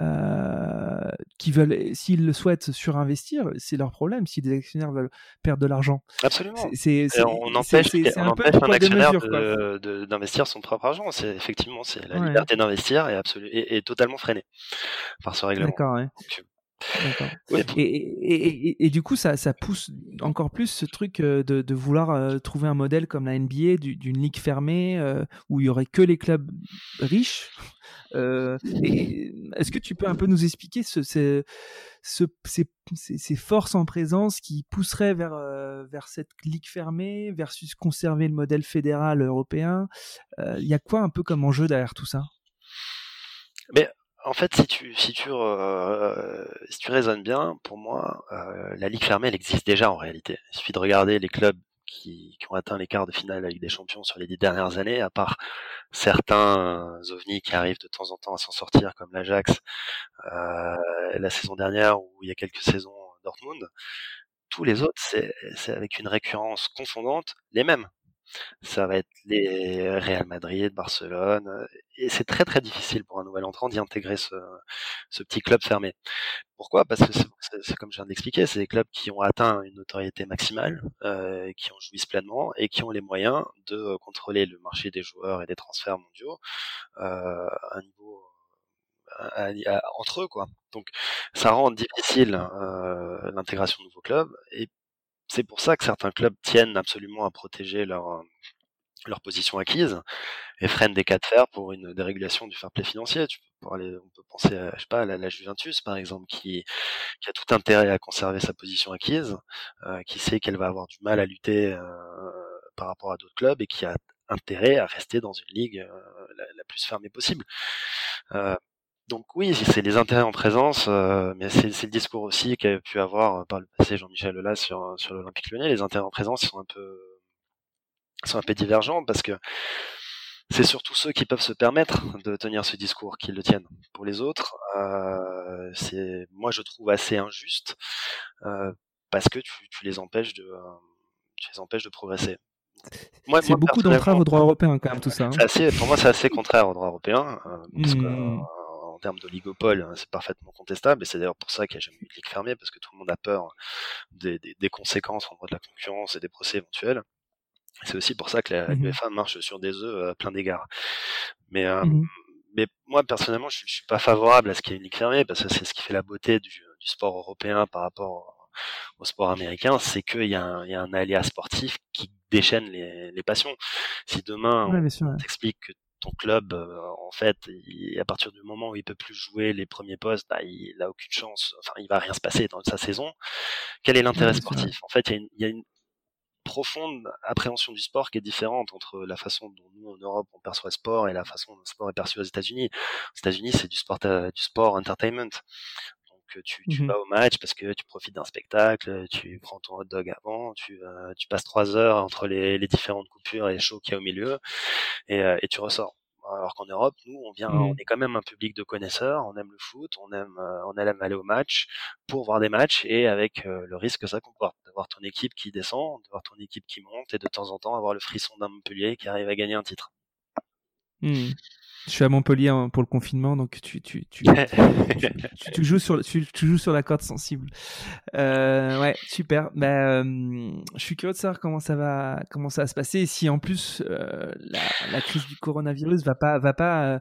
euh, qui veulent, s'ils le souhaitent, surinvestir, c'est leur problème. Si des actionnaires veulent perdre de l'argent, absolument. on empêche, on un, empêche un actionnaire d'investir son propre argent. C'est effectivement, c'est la liberté d'investir est, est, totalement freinée par ce règlement. D'accord. Et, et, et, du coup, ça, ça, pousse encore plus ce truc euh, de, de vouloir euh, trouver un modèle comme la NBA, d'une ligue fermée, où il y aurait que les clubs riches. Euh, Est-ce que tu peux un peu nous expliquer ce, ce, ce, ces, ces, forces en présence qui pousseraient vers, euh, vers cette ligue fermée versus conserver le modèle fédéral européen? Euh, Il y a quoi un peu comme enjeu derrière tout ça? Mais en fait, si tu si tu euh, si tu raisonnes bien, pour moi, euh, la ligue fermée, elle existe déjà en réalité. Il suffit de regarder les clubs qui, qui, ont atteint les quarts de finale avec des champions sur les dix dernières années, à part certains ovnis qui arrivent de temps en temps à s'en sortir, comme l'Ajax euh, la saison dernière ou il y a quelques saisons Dortmund. Tous les autres, c'est avec une récurrence confondante les mêmes. Ça va être les Real Madrid, Barcelone, et c'est très très difficile pour un nouvel entrant d'y intégrer ce, ce, petit club fermé. Pourquoi? Parce que c'est comme je viens d'expliquer, c'est des clubs qui ont atteint une notoriété maximale, euh, qui en jouissent pleinement et qui ont les moyens de contrôler le marché des joueurs et des transferts mondiaux euh, à niveau entre eux quoi. Donc ça rend difficile euh, l'intégration de nouveaux clubs et c'est pour ça que certains clubs tiennent absolument à protéger leur leur position acquise et freinent des cas de fer pour une dérégulation du fair play financier. Tu peux on peut penser à, je sais pas, à la, Juventus par exemple, qui, qui a tout intérêt à conserver sa position acquise, euh, qui sait qu'elle va avoir du mal à lutter euh, par rapport à d'autres clubs et qui a intérêt à rester dans une ligue euh, la, la, plus fermée possible. Euh, donc oui, c'est les intérêts en présence, euh, mais c'est le discours aussi qu'a pu avoir euh, par le passé Jean-Michel Aulas sur, sur l'Olympique lyonnais. Les intérêts en présence sont un peu sont un peu divergents parce que c'est surtout ceux qui peuvent se permettre de tenir ce discours qui le tiennent. Pour les autres, euh, c'est moi je trouve assez injuste euh, parce que tu, tu, les empêches de tu les empêches de progresser. C'est beaucoup d'entraves au droit européen quand même tout ça. Hein. Assez, pour moi c'est assez contraire au droit européen parce mmh termes d'oligopole, hein, c'est parfaitement contestable. Et c'est d'ailleurs pour ça qu'il n'y a jamais eu de ligue fermée, parce que tout le monde a peur des, des, des conséquences en droit de la concurrence et des procès éventuels. C'est aussi pour ça que la mmh marche sur des œufs à plein d'égards. Mais, euh, mmh mais moi, personnellement, je, je suis pas favorable à ce qu'il y ait une ligue fermée, parce que c'est ce qui fait la beauté du, du sport européen par rapport au sport américain, c'est qu'il y, a un, y a un aléa sportif qui déchaîne les, les passions. Si demain on t'explique que ton club, euh, en fait, à partir du moment où il peut plus jouer les premiers postes, bah, il n'a aucune chance. Enfin, il va rien se passer dans sa saison. Quel est l'intérêt sportif? En fait, il y, a une profonde appréhension du sport qui est différente entre la façon dont nous en Europe on perçoit le sport et la façon dont le sport est perçu aux États-Unis. Aux États-Unis, c'est du sport, euh, du sport entertainment. Donc tu, tu mmh vas au match parce que tu profites d'un spectacle, tu prends ton hot dog avant, tu, euh, tu passes trois heures entre les, les différentes coupures et les shows qu'il y a au milieu et, et tu ressors. Alors qu'en Europe, nous, on vient, on mmh. est quand même un public de connaisseurs. On aime le foot, on aime, euh, on aime aller au match pour voir des matchs et avec euh, le risque que ça comporte d'avoir ton équipe qui descend, d'avoir ton équipe qui monte et de temps en temps avoir le frisson d'un Montpellier qui arrive à gagner un titre. Mmh. Je suis à Montpellier hein, pour le confinement, donc tu, tu, tu, tu, joues, sur, tu, joues sur la corde sensible. Euh, ouais, super. Ben, euh, je suis curieux de savoir comment ça va, comment ça va se passer. Et si en plus euh, la, crise du coronavirus va pas, va pas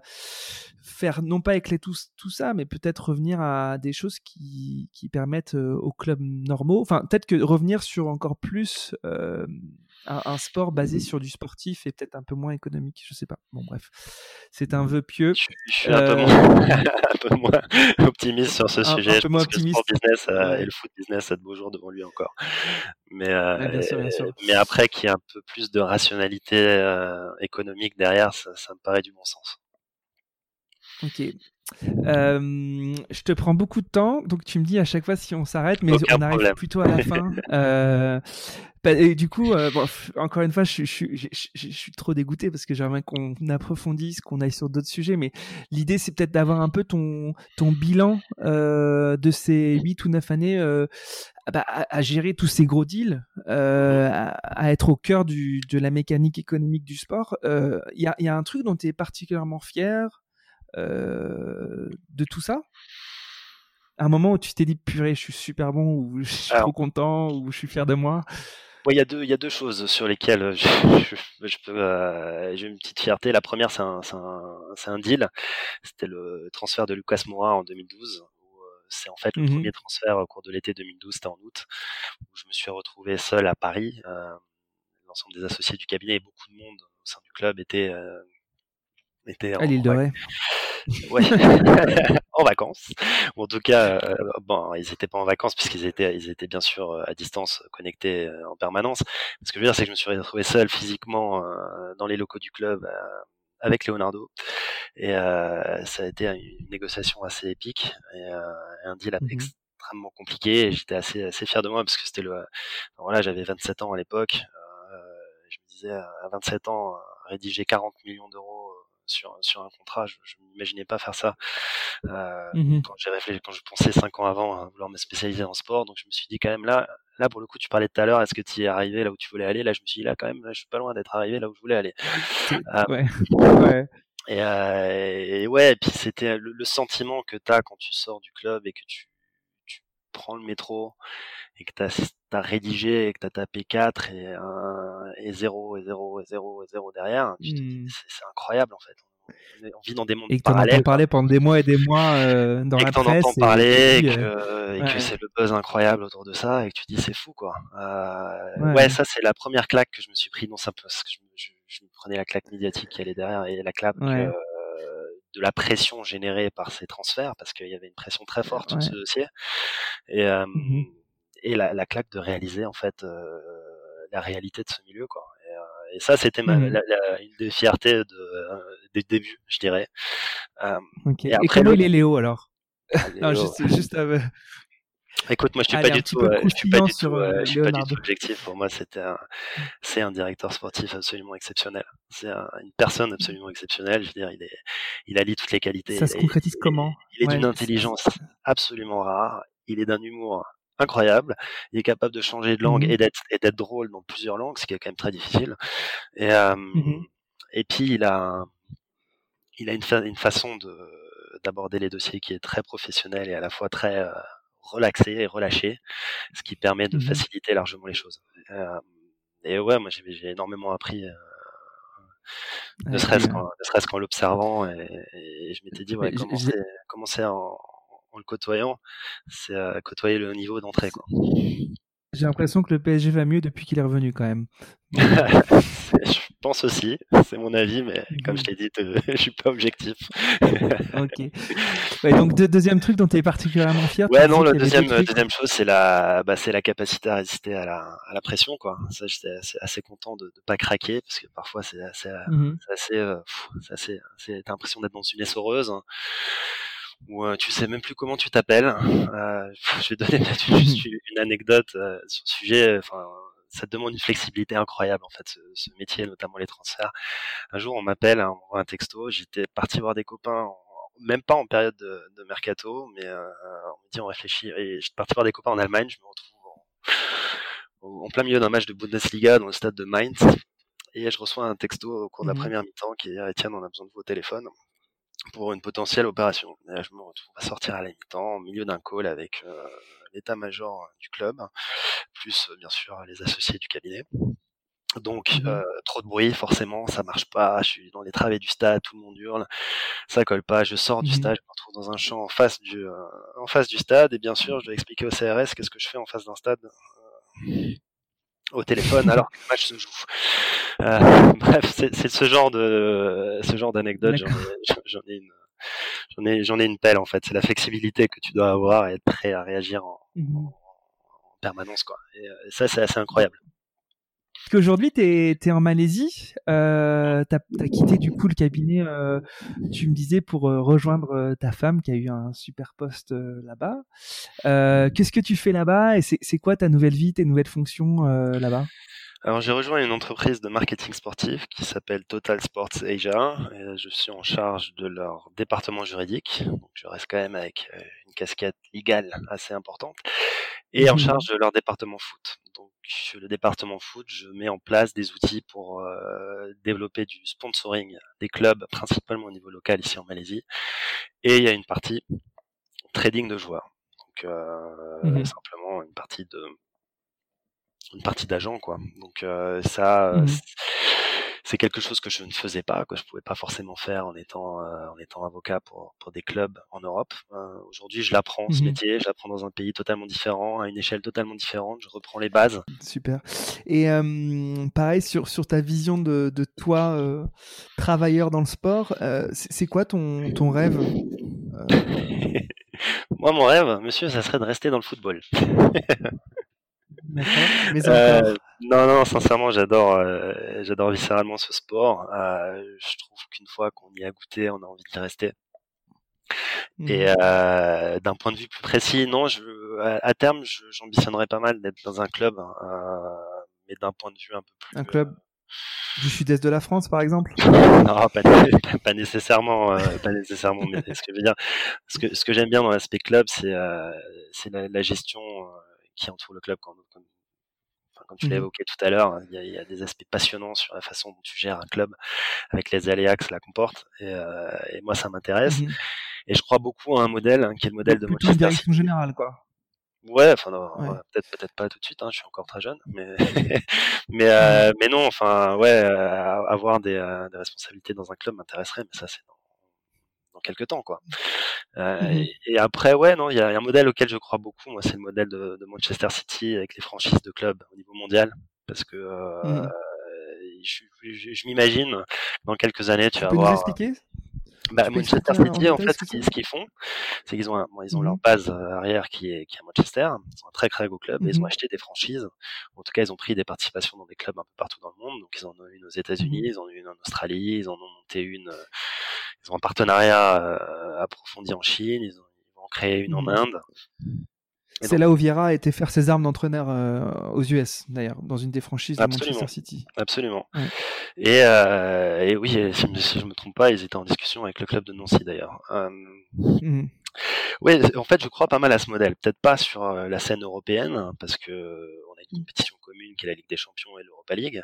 faire non pas éclater tout, tout ça, mais peut-être revenir à des choses qui, qui permettent aux clubs normaux. Enfin, peut-être que revenir sur encore plus un, sport basé sur du sportif et peut-être un peu moins économique, je sais pas. Bon bref, c'est un vœu pieux. Je, suis un, peu euh, moins, un, peu moins, optimiste sur ce sujet. Un peu moins optimiste. le business euh, et le foot business a de beaux jours devant lui encore. Mais, euh, bien sûr, bien sûr. mais après qu'il y ait un peu plus de rationalité économique derrière, ça, ça me paraît du bon sens. Ok. Euh, je te prends beaucoup de temps, donc tu me dis à chaque fois si on s'arrête, mais on arrive plutôt à la fin. euh, bah, et du coup, euh, bon, encore une fois, je, je, je, je, suis trop dégoûté parce que j'aimerais qu'on approfondisse, qu'on aille sur d'autres sujets, mais l'idée c'est peut-être d'avoir un peu ton, ton bilan euh, de ces 8 ou 9 années euh, bah, à, à, gérer tous ces gros deals, euh, à, à, être au cœur du, de la mécanique économique du sport. Il y, a, y a un truc dont tu es particulièrement fier de tout ça un moment où tu t'es dit purée je suis super bon ou je suis trop content ou je suis fier de moi il y a deux, il y a deux choses sur lesquelles je, je, peux, euh, j'ai une petite fierté. La première, c'est un, deal. C'était le transfert de Lucas Moura en 2012. Où, euh, c'est en fait le mmh premier transfert au cours de l'été 2012, c'était en août, où je me suis retrouvé seul à Paris. Euh, L'ensemble des associés du cabinet et beaucoup de monde au sein du club était, était à l'île de Ré. Ouais. en vacances. Ou en tout cas, euh, bon, ils étaient pas en vacances puisqu'ils étaient, ils étaient bien sûr euh, à distance, connectés euh, en permanence. Ce que je veux dire, c'est que je me suis retrouvé seul physiquement dans les locaux du club avec Leonardo. Et ça a été une négociation assez épique et un deal mmh extrêmement compliqué. Et j'étais assez, assez fier de moi parce que c'était le, voilà, j'avais 27 ans à l'époque. je me disais à 27 ans, rédiger 40 millions d'euros sur sur un contrat, je, je m'imaginais pas faire ça. Euh, mmh Quand j'ai réfléchi, quand je pensais cinq ans avant à vouloir me spécialiser en sport, donc je me suis dit quand même là, là pour le coup, tu parlais tout à l'heure, est-ce que tu es arrivé là où tu voulais aller? Là, je me suis dit là quand même, là, je suis pas loin d'être arrivé là où je voulais aller. Euh, ouais. ouais. Et, euh, et, ouais, et puis c'était le, le, sentiment que tu as quand tu sors du club et que tu, tu prends le métro et que tu as, rédigé et que tu as tapé 4 et, 1 et 0 et 0 et 0 et 0 derrière, mmh. c'est incroyable en fait on vit dans des mondes et que parallèles. entends parler pendant des mois et des mois euh, dans et la que presse. entends parler, et, que, euh, et que c'est le buzz incroyable autour de ça, et que tu dis c'est fou quoi. Euh, ouais. ouais. ça c'est la première claque que je me suis pris. Non, ça parce que je, je, je, me prenais la claque médiatique qui allait derrière et la claque euh, de la pression générée par ces transferts, parce qu'il y avait une pression très forte sur ce dossier, et, euh, mmh et la, la, claque de réaliser en fait euh, la réalité de ce milieu quoi. Et, et ça c'était mmh. une des fiertés de des débuts, je dirais. Euh, okay. Et, après, et comment il est Léo alors? Ah, non, juste, juste euh... Écoute, moi je suis Allez, pas du tout, euh, je suis pas du tout, euh, je suis pas du tout objectif. Pour moi, c'était un, c'est un directeur sportif absolument exceptionnel. C'est un, une personne absolument exceptionnelle. Je veux dire, il est, il allie toutes les qualités. Ça se concrétise il, comment? Il est ouais, d'une intelligence absolument rare. Il est d'un humour incroyable. Il est capable de changer de langue mmh. et d'être et d'être drôle dans plusieurs langues, ce qui est quand même très difficile. Et euh, mmh. et puis il a il a une, fa une façon d'aborder les dossiers qui est très professionnelle et à la fois très euh, relaxée et relâchée, ce qui permet de mmh faciliter largement les choses. Euh, et ouais, moi j'ai énormément appris. Euh, ne serait-ce qu'en serait l'observant et, et, je m'étais dit ouais commencer, commencer en, en, le côtoyant c'est euh, côtoyer le niveau d'entrée j'ai l'impression que le PSG va mieux depuis qu'il est revenu quand même. je pense aussi, c'est mon avis, mais comme je l'ai dit, je suis pas objectif. ok. Ouais, donc deux, deuxième truc dont tu es particulièrement fier. Ouais, non, la deuxième, deuxième chose, c'est la, bah, c'est la capacité à résister à la, à la pression, quoi. Ça, j'étais assez, assez, content de ne pas craquer parce que parfois c'est assez, mmh assez, euh, assez, t'as l'impression d'être dans une essoreuse. Hein où euh, tu sais même plus comment tu t'appelles. Euh, je vais donner juste une anecdote euh, sur le sujet. Enfin, ça demande une flexibilité incroyable en fait, ce, ce métier, notamment les transferts. Un jour, on m'appelle, hein, on m'envoie un texto. J'étais parti voir des copains, en, même pas en période de, de mercato, mais euh, on me dit on réfléchit. Et j'étais parti voir des copains en Allemagne. Je me retrouve en, en plein milieu d'un match de Bundesliga dans le stade de Mainz. Et je reçois un texto au cours de la mmh première mi-temps qui est Etienne, on a besoin de vos téléphones pour une potentielle opération. Et là, je me retrouve à sortir à la mi-temps, au milieu d'un call avec euh, l'état-major du club, plus bien sûr les associés du cabinet. Donc mmh euh, trop de bruit, forcément, ça marche pas. Je suis dans les travées du stade, tout le monde hurle, ça colle pas. Je sors du mmh stade, je me retrouve dans un champ en face du euh, en face du stade, et bien sûr, je dois expliquer au CRS qu'est-ce que je fais en face d'un stade euh, au téléphone alors que le match se joue. Euh, bref, c'est ce genre de ce genre d'anecdote. J'en ai, une j'en ai j'en ai une pelle en fait. C'est la flexibilité que tu dois avoir et être prêt à réagir en, mmh. en, en permanence quoi. Et, et ça c'est assez incroyable. Qu'aujourd'hui, tu es, en Malaisie, euh, tu as, quitté du coup le cabinet, euh, tu me disais, pour euh, rejoindre euh, ta femme qui a eu un super poste euh, là-bas. Qu'est-ce que tu fais là-bas et c'est quoi ta nouvelle vie, tes nouvelles fonctions là-bas? Alors j'ai rejoint une entreprise de marketing sportif qui s'appelle Total Sports Asia et je suis en charge de leur département juridique. Donc je reste quand même avec une casquette légale assez importante et en mmh charge de leur département foot. Donc le département foot, je mets en place des outils pour euh, développer du sponsoring des clubs, principalement au niveau local ici en Malaisie. Et il y a une partie trading de joueurs. Donc euh, mmh simplement une partie de une partie d'agents quoi. Donc euh, ça mmh c'est quelque chose que je ne faisais pas, que je pouvais pas forcément faire en étant euh, en étant avocat pour pour des clubs en Europe. Euh, Aujourd'hui, je l'apprends ce mmh métier, je l'apprends dans un pays totalement différent, à une échelle totalement différente. Je reprends les bases. Super. Et euh, pareil sur sur ta vision de de toi euh, travailleur dans le sport, euh, c'est quoi ton ton rêve Moi, mon rêve, monsieur, ça serait de rester dans le football. Mais euh, non, non, sincèrement, j'adore, euh, j'adore viscéralement ce sport. Euh, je trouve qu'une fois qu'on y a goûté, on a envie de rester. Et mmh. d'un point de vue plus précis, non, je, à, à terme, j'ambitionnerais pas mal d'être dans un club, hein, mais d'un point de vue un peu plus. Un club Du sud-est de la France, par exemple? Non, pas, nécessairement. Euh, pas nécessairement. Mais ce que je veux dire, ce que, ce que j'aime bien dans l'aspect club, c'est euh, la, gestion qui entoure le club. Quand, comme tu l'as mmh évoqué tout à l'heure, il y, a, des aspects passionnants sur la façon dont tu gères un club avec les aléas que cela comporte. Et, et moi, ça m'intéresse. Mmh et je crois beaucoup à un modèle hein, qui est le modèle de Manchester direction générale, quoi. Ouais, enfin peut-être peut-être pas tout de suite. Hein, je suis encore très jeune, mais mais euh, mais non, enfin ouais, euh, avoir des, euh, des, responsabilités dans un club m'intéresserait, mais ça c'est dans, dans quelques temps quoi. Euh, mmh et, après ouais non, il y a, un modèle auquel je crois beaucoup. Moi, c'est le modèle de, de, Manchester City avec les franchises de clubs au niveau mondial, parce que mmh je, je, je m'imagine dans quelques années tu, tu vas peux avoir. Nous expliquer bah, Manchester City, en fait, ce qu'ils font, c'est qu'ils ont, bon, ils ont leur mmh base euh, arrière qui est, qui est à Manchester. Ils sont un très très gros club. Et ils ont acheté des franchises. En tout cas, ils ont pris des participations dans des clubs un peu partout dans le monde. Donc, ils en ont une aux États-Unis, ils en ont une en Australie, ils en ont monté une. Ils ont un partenariat euh, approfondi en Chine. Ils, ont, ils vont en créer une en Inde. C'est là où Vieira a été faire ses armes d'entraîneur euh, aux US, d'ailleurs, dans une des franchises de Manchester City. Absolument. Et, euh, et, oui, si, je ne me trompe pas, ils étaient en discussion avec le club de Nancy, d'ailleurs. Euh, mmh. Oui, en fait, je crois pas mal à ce modèle. Peut-être pas sur euh, la scène européenne, parce que on a une mmh. compétition commune qui est la Ligue des Champions et l'Europa League,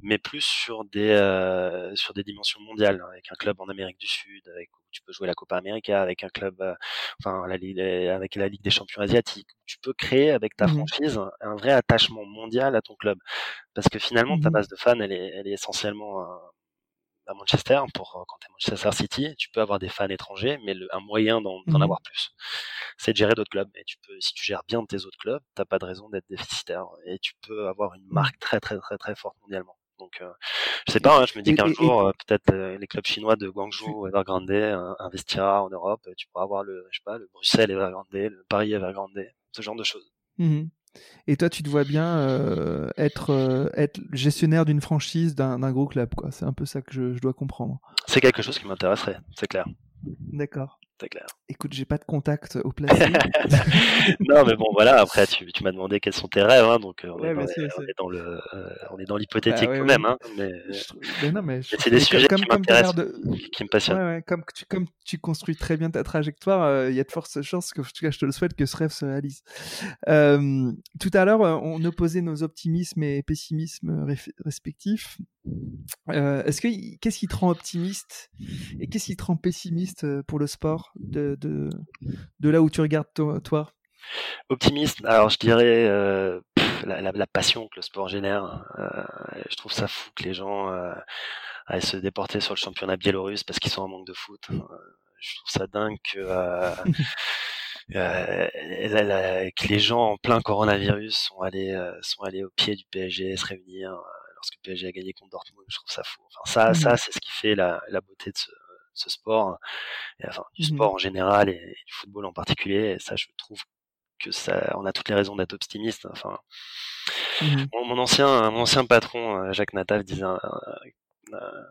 mais plus sur des euh, sur des dimensions mondiales, hein, avec un club en Amérique du Sud, avec où tu peux jouer la Copa América, avec un club, euh, enfin la, avec la Ligue des Champions asiatiques. Tu peux créer avec ta mmh franchise un vrai attachement mondial à ton club, parce que finalement ta base de fans, elle est, elle est essentiellement à Manchester, pour euh, quand tu es Manchester City, tu peux avoir des fans étrangers, mais le, un moyen d'en mmh avoir plus, c'est de gérer d'autres clubs. Et tu peux, si tu gères bien tes autres clubs, t'as pas de raison d'être déficitaire. Et tu peux avoir une mmh. marque très très très très forte mondialement. Donc, euh, je sais pas, hein, je me dis qu'un jour, euh, peut-être les clubs chinois de Guangzhou, Evergrande investira en Europe. Tu pourras avoir le, je sais pas, le Bruxelles Evergrande, le Paris Evergrande, ce genre de choses. Mmh et toi, tu te vois bien euh, être, euh, être gestionnaire d'une franchise d'un gros club, quoi. C'est un peu ça que je, je dois comprendre. C'est quelque chose qui m'intéresserait, c'est clair. D'accord. C'est clair. Écoute, j'ai pas de contact au placé. non, mais bon, voilà. Après, tu, tu m'as demandé quels sont tes rêves, hein, donc euh, on, est dans, le, on est dans l'hypothétique quand même, hein, mais, mais, non, mais, c'est des sujets qui m'intéressent, qui me passionnent. comme tu, comme tu construis très bien ta trajectoire, euh, il y a de fortes chances que, en tout cas, je te le souhaite, que ce rêve se réalise. Euh, tout à l'heure, on opposait nos optimismes et pessimismes respectifs. Est-ce que qu'est-ce qui te rend optimiste et qu'est-ce qui te rend pessimiste pour le sport? De, de, là où tu regardes toi, Optimiste, alors je dirais euh, la, passion que le sport génère. Euh, je trouve ça fou que les gens euh, aillent se déporter sur le championnat biélorusse parce qu'ils sont en manque de foot. je trouve ça dingue que, que les gens en plein coronavirus sont allés, sont allés au pied du PSG se réunir lorsque le PSG a gagné contre Dortmund. Je trouve ça fou. Enfin, ça, ça mmh. c'est ce qui fait la, la beauté de ce, ce sport, et enfin du mmh sport en général et, du football en particulier. Et ça, je trouve que ça, on a toutes les raisons d'être optimiste. Enfin, mmh mon, ancien, mon ancien patron euh, Jacques Nataf disait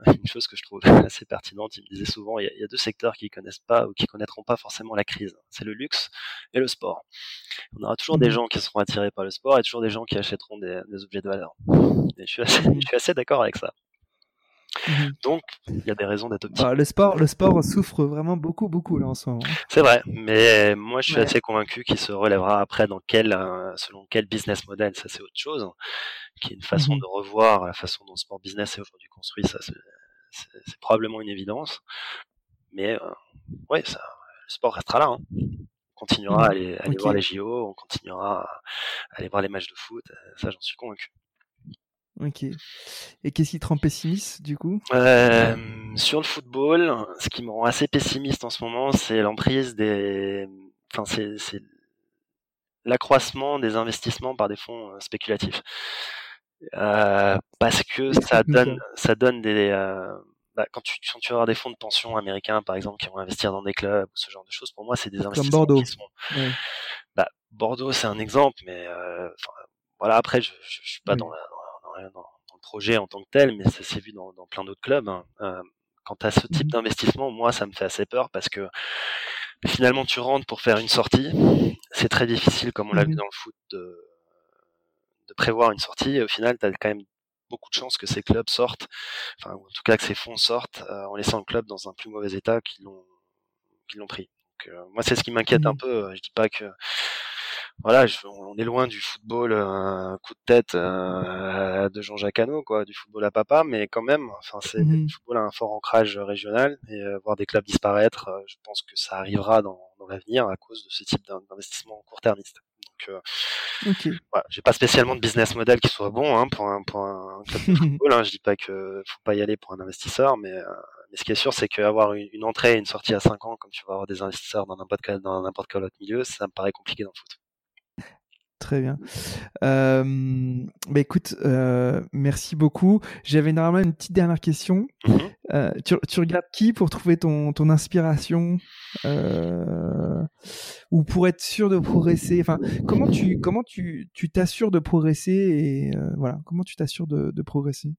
une chose que je trouve assez pertinente. Il me disait souvent, il y, a, deux secteurs qui connaissent pas ou qui connaîtront pas forcément la crise. C'est le luxe et le sport. On aura toujours des mmh gens qui seront attirés par le sport et toujours des gens qui achèteront des, objets de valeur. Et je suis assez, je suis assez d'accord avec ça. Mhm. Donc, il y a des raisons d'être optimiste. Bah, le sport, le sport souffre vraiment beaucoup, beaucoup là en ce moment. C'est vrai, mais moi je suis assez convaincu qu'il se relèvera après dans quel, euh, selon quel business model. Ça, c'est autre chose, qui est une façon mhm. de revoir la façon dont le sport business est aujourd'hui construit. Ça, c'est probablement une évidence, mais euh, ouais, ça, le sport restera là. Hein. On continuera à mhm. aller, aller voir les JO, on continuera à aller voir les matchs de foot. Ça, j'en suis convaincu. Ok. Et qu'est-ce qui te rend pessimiste du coup? Euh, Sur le football, ce qui me rend assez pessimiste en ce moment, c'est l'emprise des. Enfin, c'est l'accroissement des investissements par des fonds euh, spéculatifs. Euh, parce que ça donne, ça donne des. Euh, bah, quand, tu, quand tu vas avoir des fonds de pension américains, par exemple, qui vont investir dans des clubs ou ce genre de choses, pour moi, c'est des investissements Comme Bordeaux. qui sont. Bah, Bordeaux, c'est un exemple, mais euh, voilà. Après, je, je suis pas dans la dans, le projet en tant que tel, mais ça s'est vu dans, plein d'autres clubs. Hein. Euh, quant à ce type mmh d'investissement, moi, ça me fait assez peur parce que finalement, tu rentres pour faire une sortie. C'est très difficile, comme on l'a vu mmh dans le foot, de, prévoir une sortie. Et au final, tu as quand même beaucoup de chances que ces clubs sortent, enfin, en tout cas que ces fonds sortent en laissant le club dans un plus mauvais état qu'ils l'ont qu'ils l'ont pris. Donc, moi, c'est ce qui m'inquiète un mmh. peu. Je dis pas que voilà, on est loin du football un coup de tête de Jean-Jacques Hano, quoi, du football à papa, mais quand même, enfin, c'est le mmh football a un fort ancrage régional et voir des clubs disparaître, je pense que ça arrivera dans, dans l'avenir à cause de ce type d'investissement court-termiste. Donc, euh, voilà, j'ai pas spécialement de business model qui soit bon hein, pour un pour un club de football. Hein. Je dis pas que faut pas y aller pour un investisseur, mais mais ce qui est sûr, c'est qu'avoir une, une, entrée et une sortie à 5 ans, comme tu vas avoir des investisseurs dans n'importe quel, dans n'importe quel autre milieu, ça me paraît compliqué dans le foot. Très bien. Euh, bah écoute, euh, merci beaucoup. J'avais normalement une petite dernière question. Mhm. Euh, tu, tu, regardes qui pour trouver ton, ton inspiration ou pour être sûr de progresser? Enfin, comment tu comment tu tu t'assures de progresser et voilà, comment tu t'assures de, de progresser?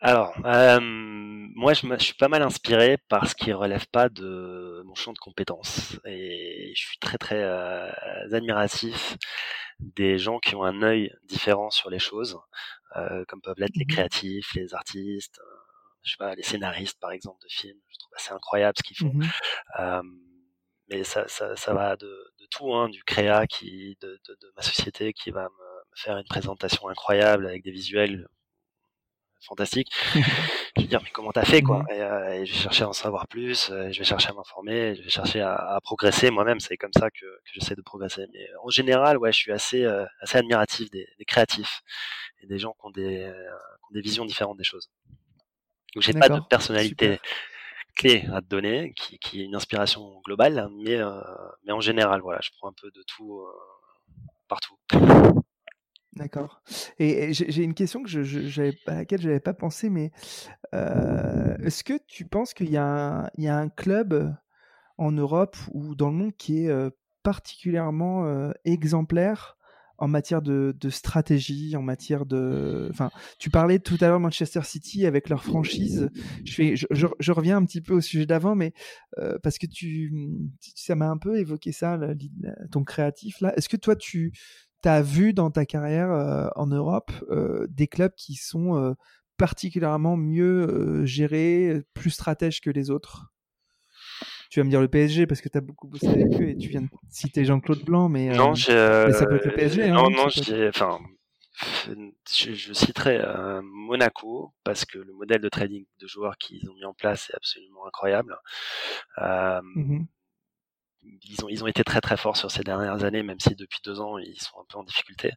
Alors, euh, moi, je, je, suis pas mal inspiré par ce qui relève pas de mon champ de compétences. Et je suis très, très euh, admiratif des gens qui ont un œil différent sur les choses, euh, comme peuvent l'être les mmh créatifs, les artistes, euh, je sais pas, les scénaristes, par exemple, de films. Je trouve assez incroyable ce qu'ils font. Mmh euh, mais ça, ça, ça va de, de tout, hein, du créa qui, de, de, de, ma société qui va me, me faire une présentation incroyable avec des visuels fantastique. je vais dire, mais comment t'as fait, quoi? Mmh euh, et, je vais chercher à en savoir plus, euh, je vais chercher à m'informer, je vais chercher à, progresser moi-même. C'est comme ça que, que j'essaie de progresser. Mais euh, en général, ouais, je suis assez, assez admiratif des, créatifs et des gens qui ont des, qui ont des visions différentes des choses. Donc j'ai pas de personnalité clé à te donner, qui, qui est une inspiration globale, mais, mais en général, voilà, je prends un peu de tout partout. D'accord. Et, j'ai une question que je, à laquelle je n'avais pas pensé, mais euh, est-ce que tu penses qu'il y, a un club en Europe ou dans le monde qui est euh, particulièrement euh, exemplaire en matière de, stratégie, en matière de... Enfin, tu parlais tout à l'heure Manchester City avec leur franchise. Je, reviens un petit peu au sujet d'avant, mais parce que ça m'a un peu évoqué ça, ton créatif là. Est-ce que toi, tu, tu as vu dans ta carrière euh, en Europe euh, des clubs qui sont euh, particulièrement mieux gérés, plus stratèges que les autres? Tu vas me dire le PSG parce que tu as beaucoup bossé avec eux et tu viens de citer Jean-Claude Blanc, mais, non, mais ça peut être le PSG. Non, hein, non, je, enfin, je, je citerai Monaco parce que le modèle de trading de joueurs qu'ils ont mis en place est absolument incroyable. Mmh ils ont, ils ont été très très forts sur ces dernières années, même si depuis deux ans ils sont un peu en difficulté.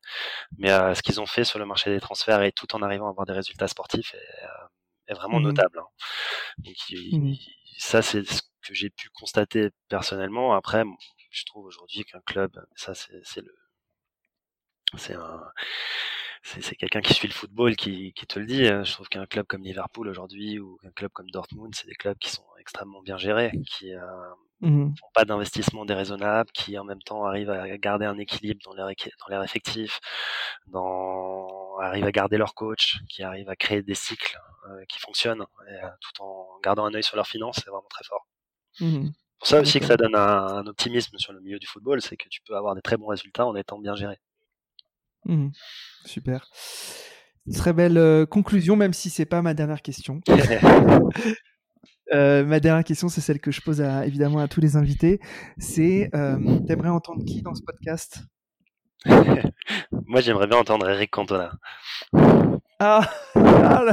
Mais euh, ce qu'ils ont fait sur le marché des transferts et tout en arrivant à avoir des résultats sportifs est, euh, est vraiment mmh notable. Hein. Donc, mmh ça c'est ce que j'ai pu constater personnellement. Après, je trouve aujourd'hui qu'un club, ça c'est le, c'est un c'est quelqu'un qui suit le football qui, qui te le dit. Hein. Je trouve qu'un club comme Liverpool aujourd'hui ou un club comme Dortmund, c'est des clubs qui sont extrêmement bien gérés, qui, euh, Mmh. font pas d'investissement déraisonnable, qui en même temps arrivent à garder un équilibre dans leur, dans leur effectif, dans, arrivent à garder leur coach, qui arrivent à créer des cycles euh, qui fonctionnent, euh, tout en gardant un œil sur leurs finances, c'est vraiment très fort. Mmh. Pour ça aussi que ça donne un, optimisme sur le milieu du football, c'est que tu peux avoir des très bons résultats en étant bien géré. Mmh. Super. Très belle euh, conclusion, même si c'est pas ma dernière question. Euh, ma dernière question, c'est celle que je pose à, évidemment à tous les invités. C'est, euh, t'aimerais entendre qui dans ce podcast? Moi, j'aimerais bien entendre Eric Cantona. Ah, ah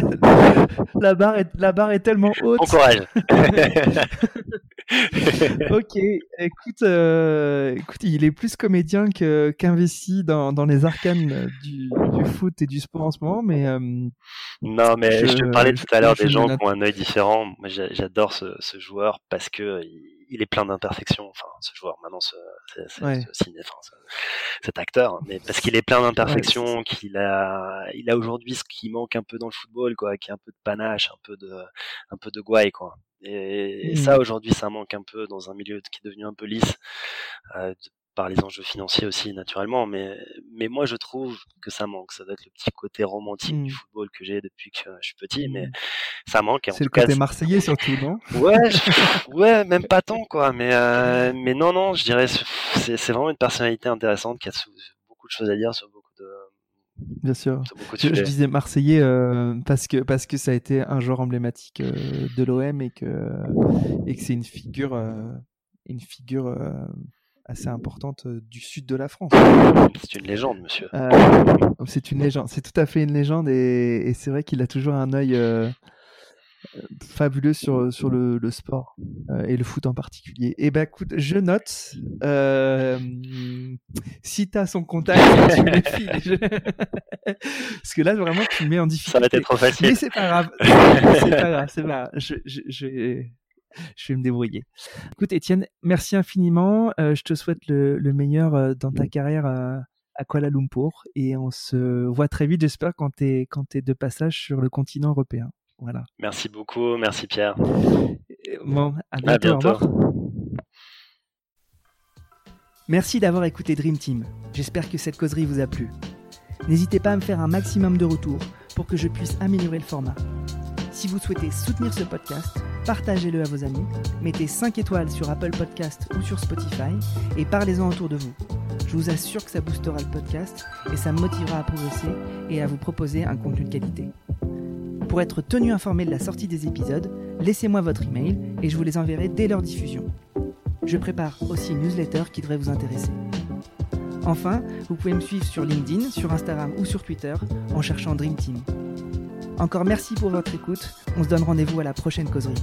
la, barre est, la barre est tellement haute. Bon courage. ok, écoute, euh, écoute, il est plus comédien qu'investi dans, dans les arcanes du, du, foot et du sport en ce moment, mais euh, non, mais je, te parlais tout à l'heure des gens qui ont un œil différent. Moi, j'adore ce, ce, joueur parce que il est plein d'imperfections. Enfin, ce joueur, maintenant, ce, cet acteur, mais parce qu'il est plein d'imperfections, qu'il a, il a aujourd'hui ce qui manque un peu dans le football, quoi, qui est un peu de panache, un peu de, un peu de gouaille, quoi. Et, ça, mmh. aujourd'hui, ça manque un peu dans un milieu qui est devenu un peu lisse. Euh, par les enjeux financiers aussi naturellement, mais mais moi je trouve que ça manque. Ça doit être le petit côté romantique du mmh. football que j'ai depuis que je suis petit, mais mmh. ça manque. C'est le côté marseillais surtout, non? Ouais, ouais, même pas tant quoi, mais euh, mais non non, je dirais c'est c'est vraiment une personnalité intéressante qui a beaucoup de choses à dire sur bien sûr. Je, disais Marseillais euh, parce que parce que ça a été un joueur emblématique euh, de l'OM et que et que c'est une figure euh, une figure assez importante du sud de la France. C'est une légende, monsieur. c'est une légende, c'est tout à fait une légende et, et c'est vrai qu'il a toujours un œil fabuleux sur, sur le, le sport euh, et le foot en particulier. Et eh ben écoute, je note. Euh, si tu as son contact, tu me files. Parce que là, vraiment, tu me mets en difficulté. Ça va être trop facile. Mais c'est pas grave. c'est pas grave, c'est pas grave. Je, je, je, je vais me débrouiller. Écoute, Étienne, merci infiniment. Euh, je te souhaite le, le meilleur euh, dans ta carrière à, à Kuala Lumpur et on se voit très vite, j'espère, quand tu es, quand es de passage sur le continent européen. Voilà. Merci beaucoup, merci Pierre. Bon, à bientôt. Merci d'avoir écouté Dream Team. J'espère que cette causerie vous a plu. N'hésitez pas à me faire un maximum de retours pour que je puisse améliorer le format. Si vous souhaitez soutenir ce podcast, partagez-le à vos amis, mettez 5 étoiles sur Apple Podcast ou sur Spotify et parlez-en autour de vous. Je vous assure que ça boostera le podcast et ça me motivera à progresser et à vous proposer un contenu de qualité. Pour être tenu informé de la sortie des épisodes, laissez-moi votre email et je vous les enverrai dès leur diffusion. Je prépare aussi une newsletter qui devrait vous intéresser. Enfin, vous pouvez me suivre sur LinkedIn, sur Instagram ou sur Twitter en cherchant Dream Team. Encore merci pour votre écoute, on se donne rendez-vous à la prochaine causerie.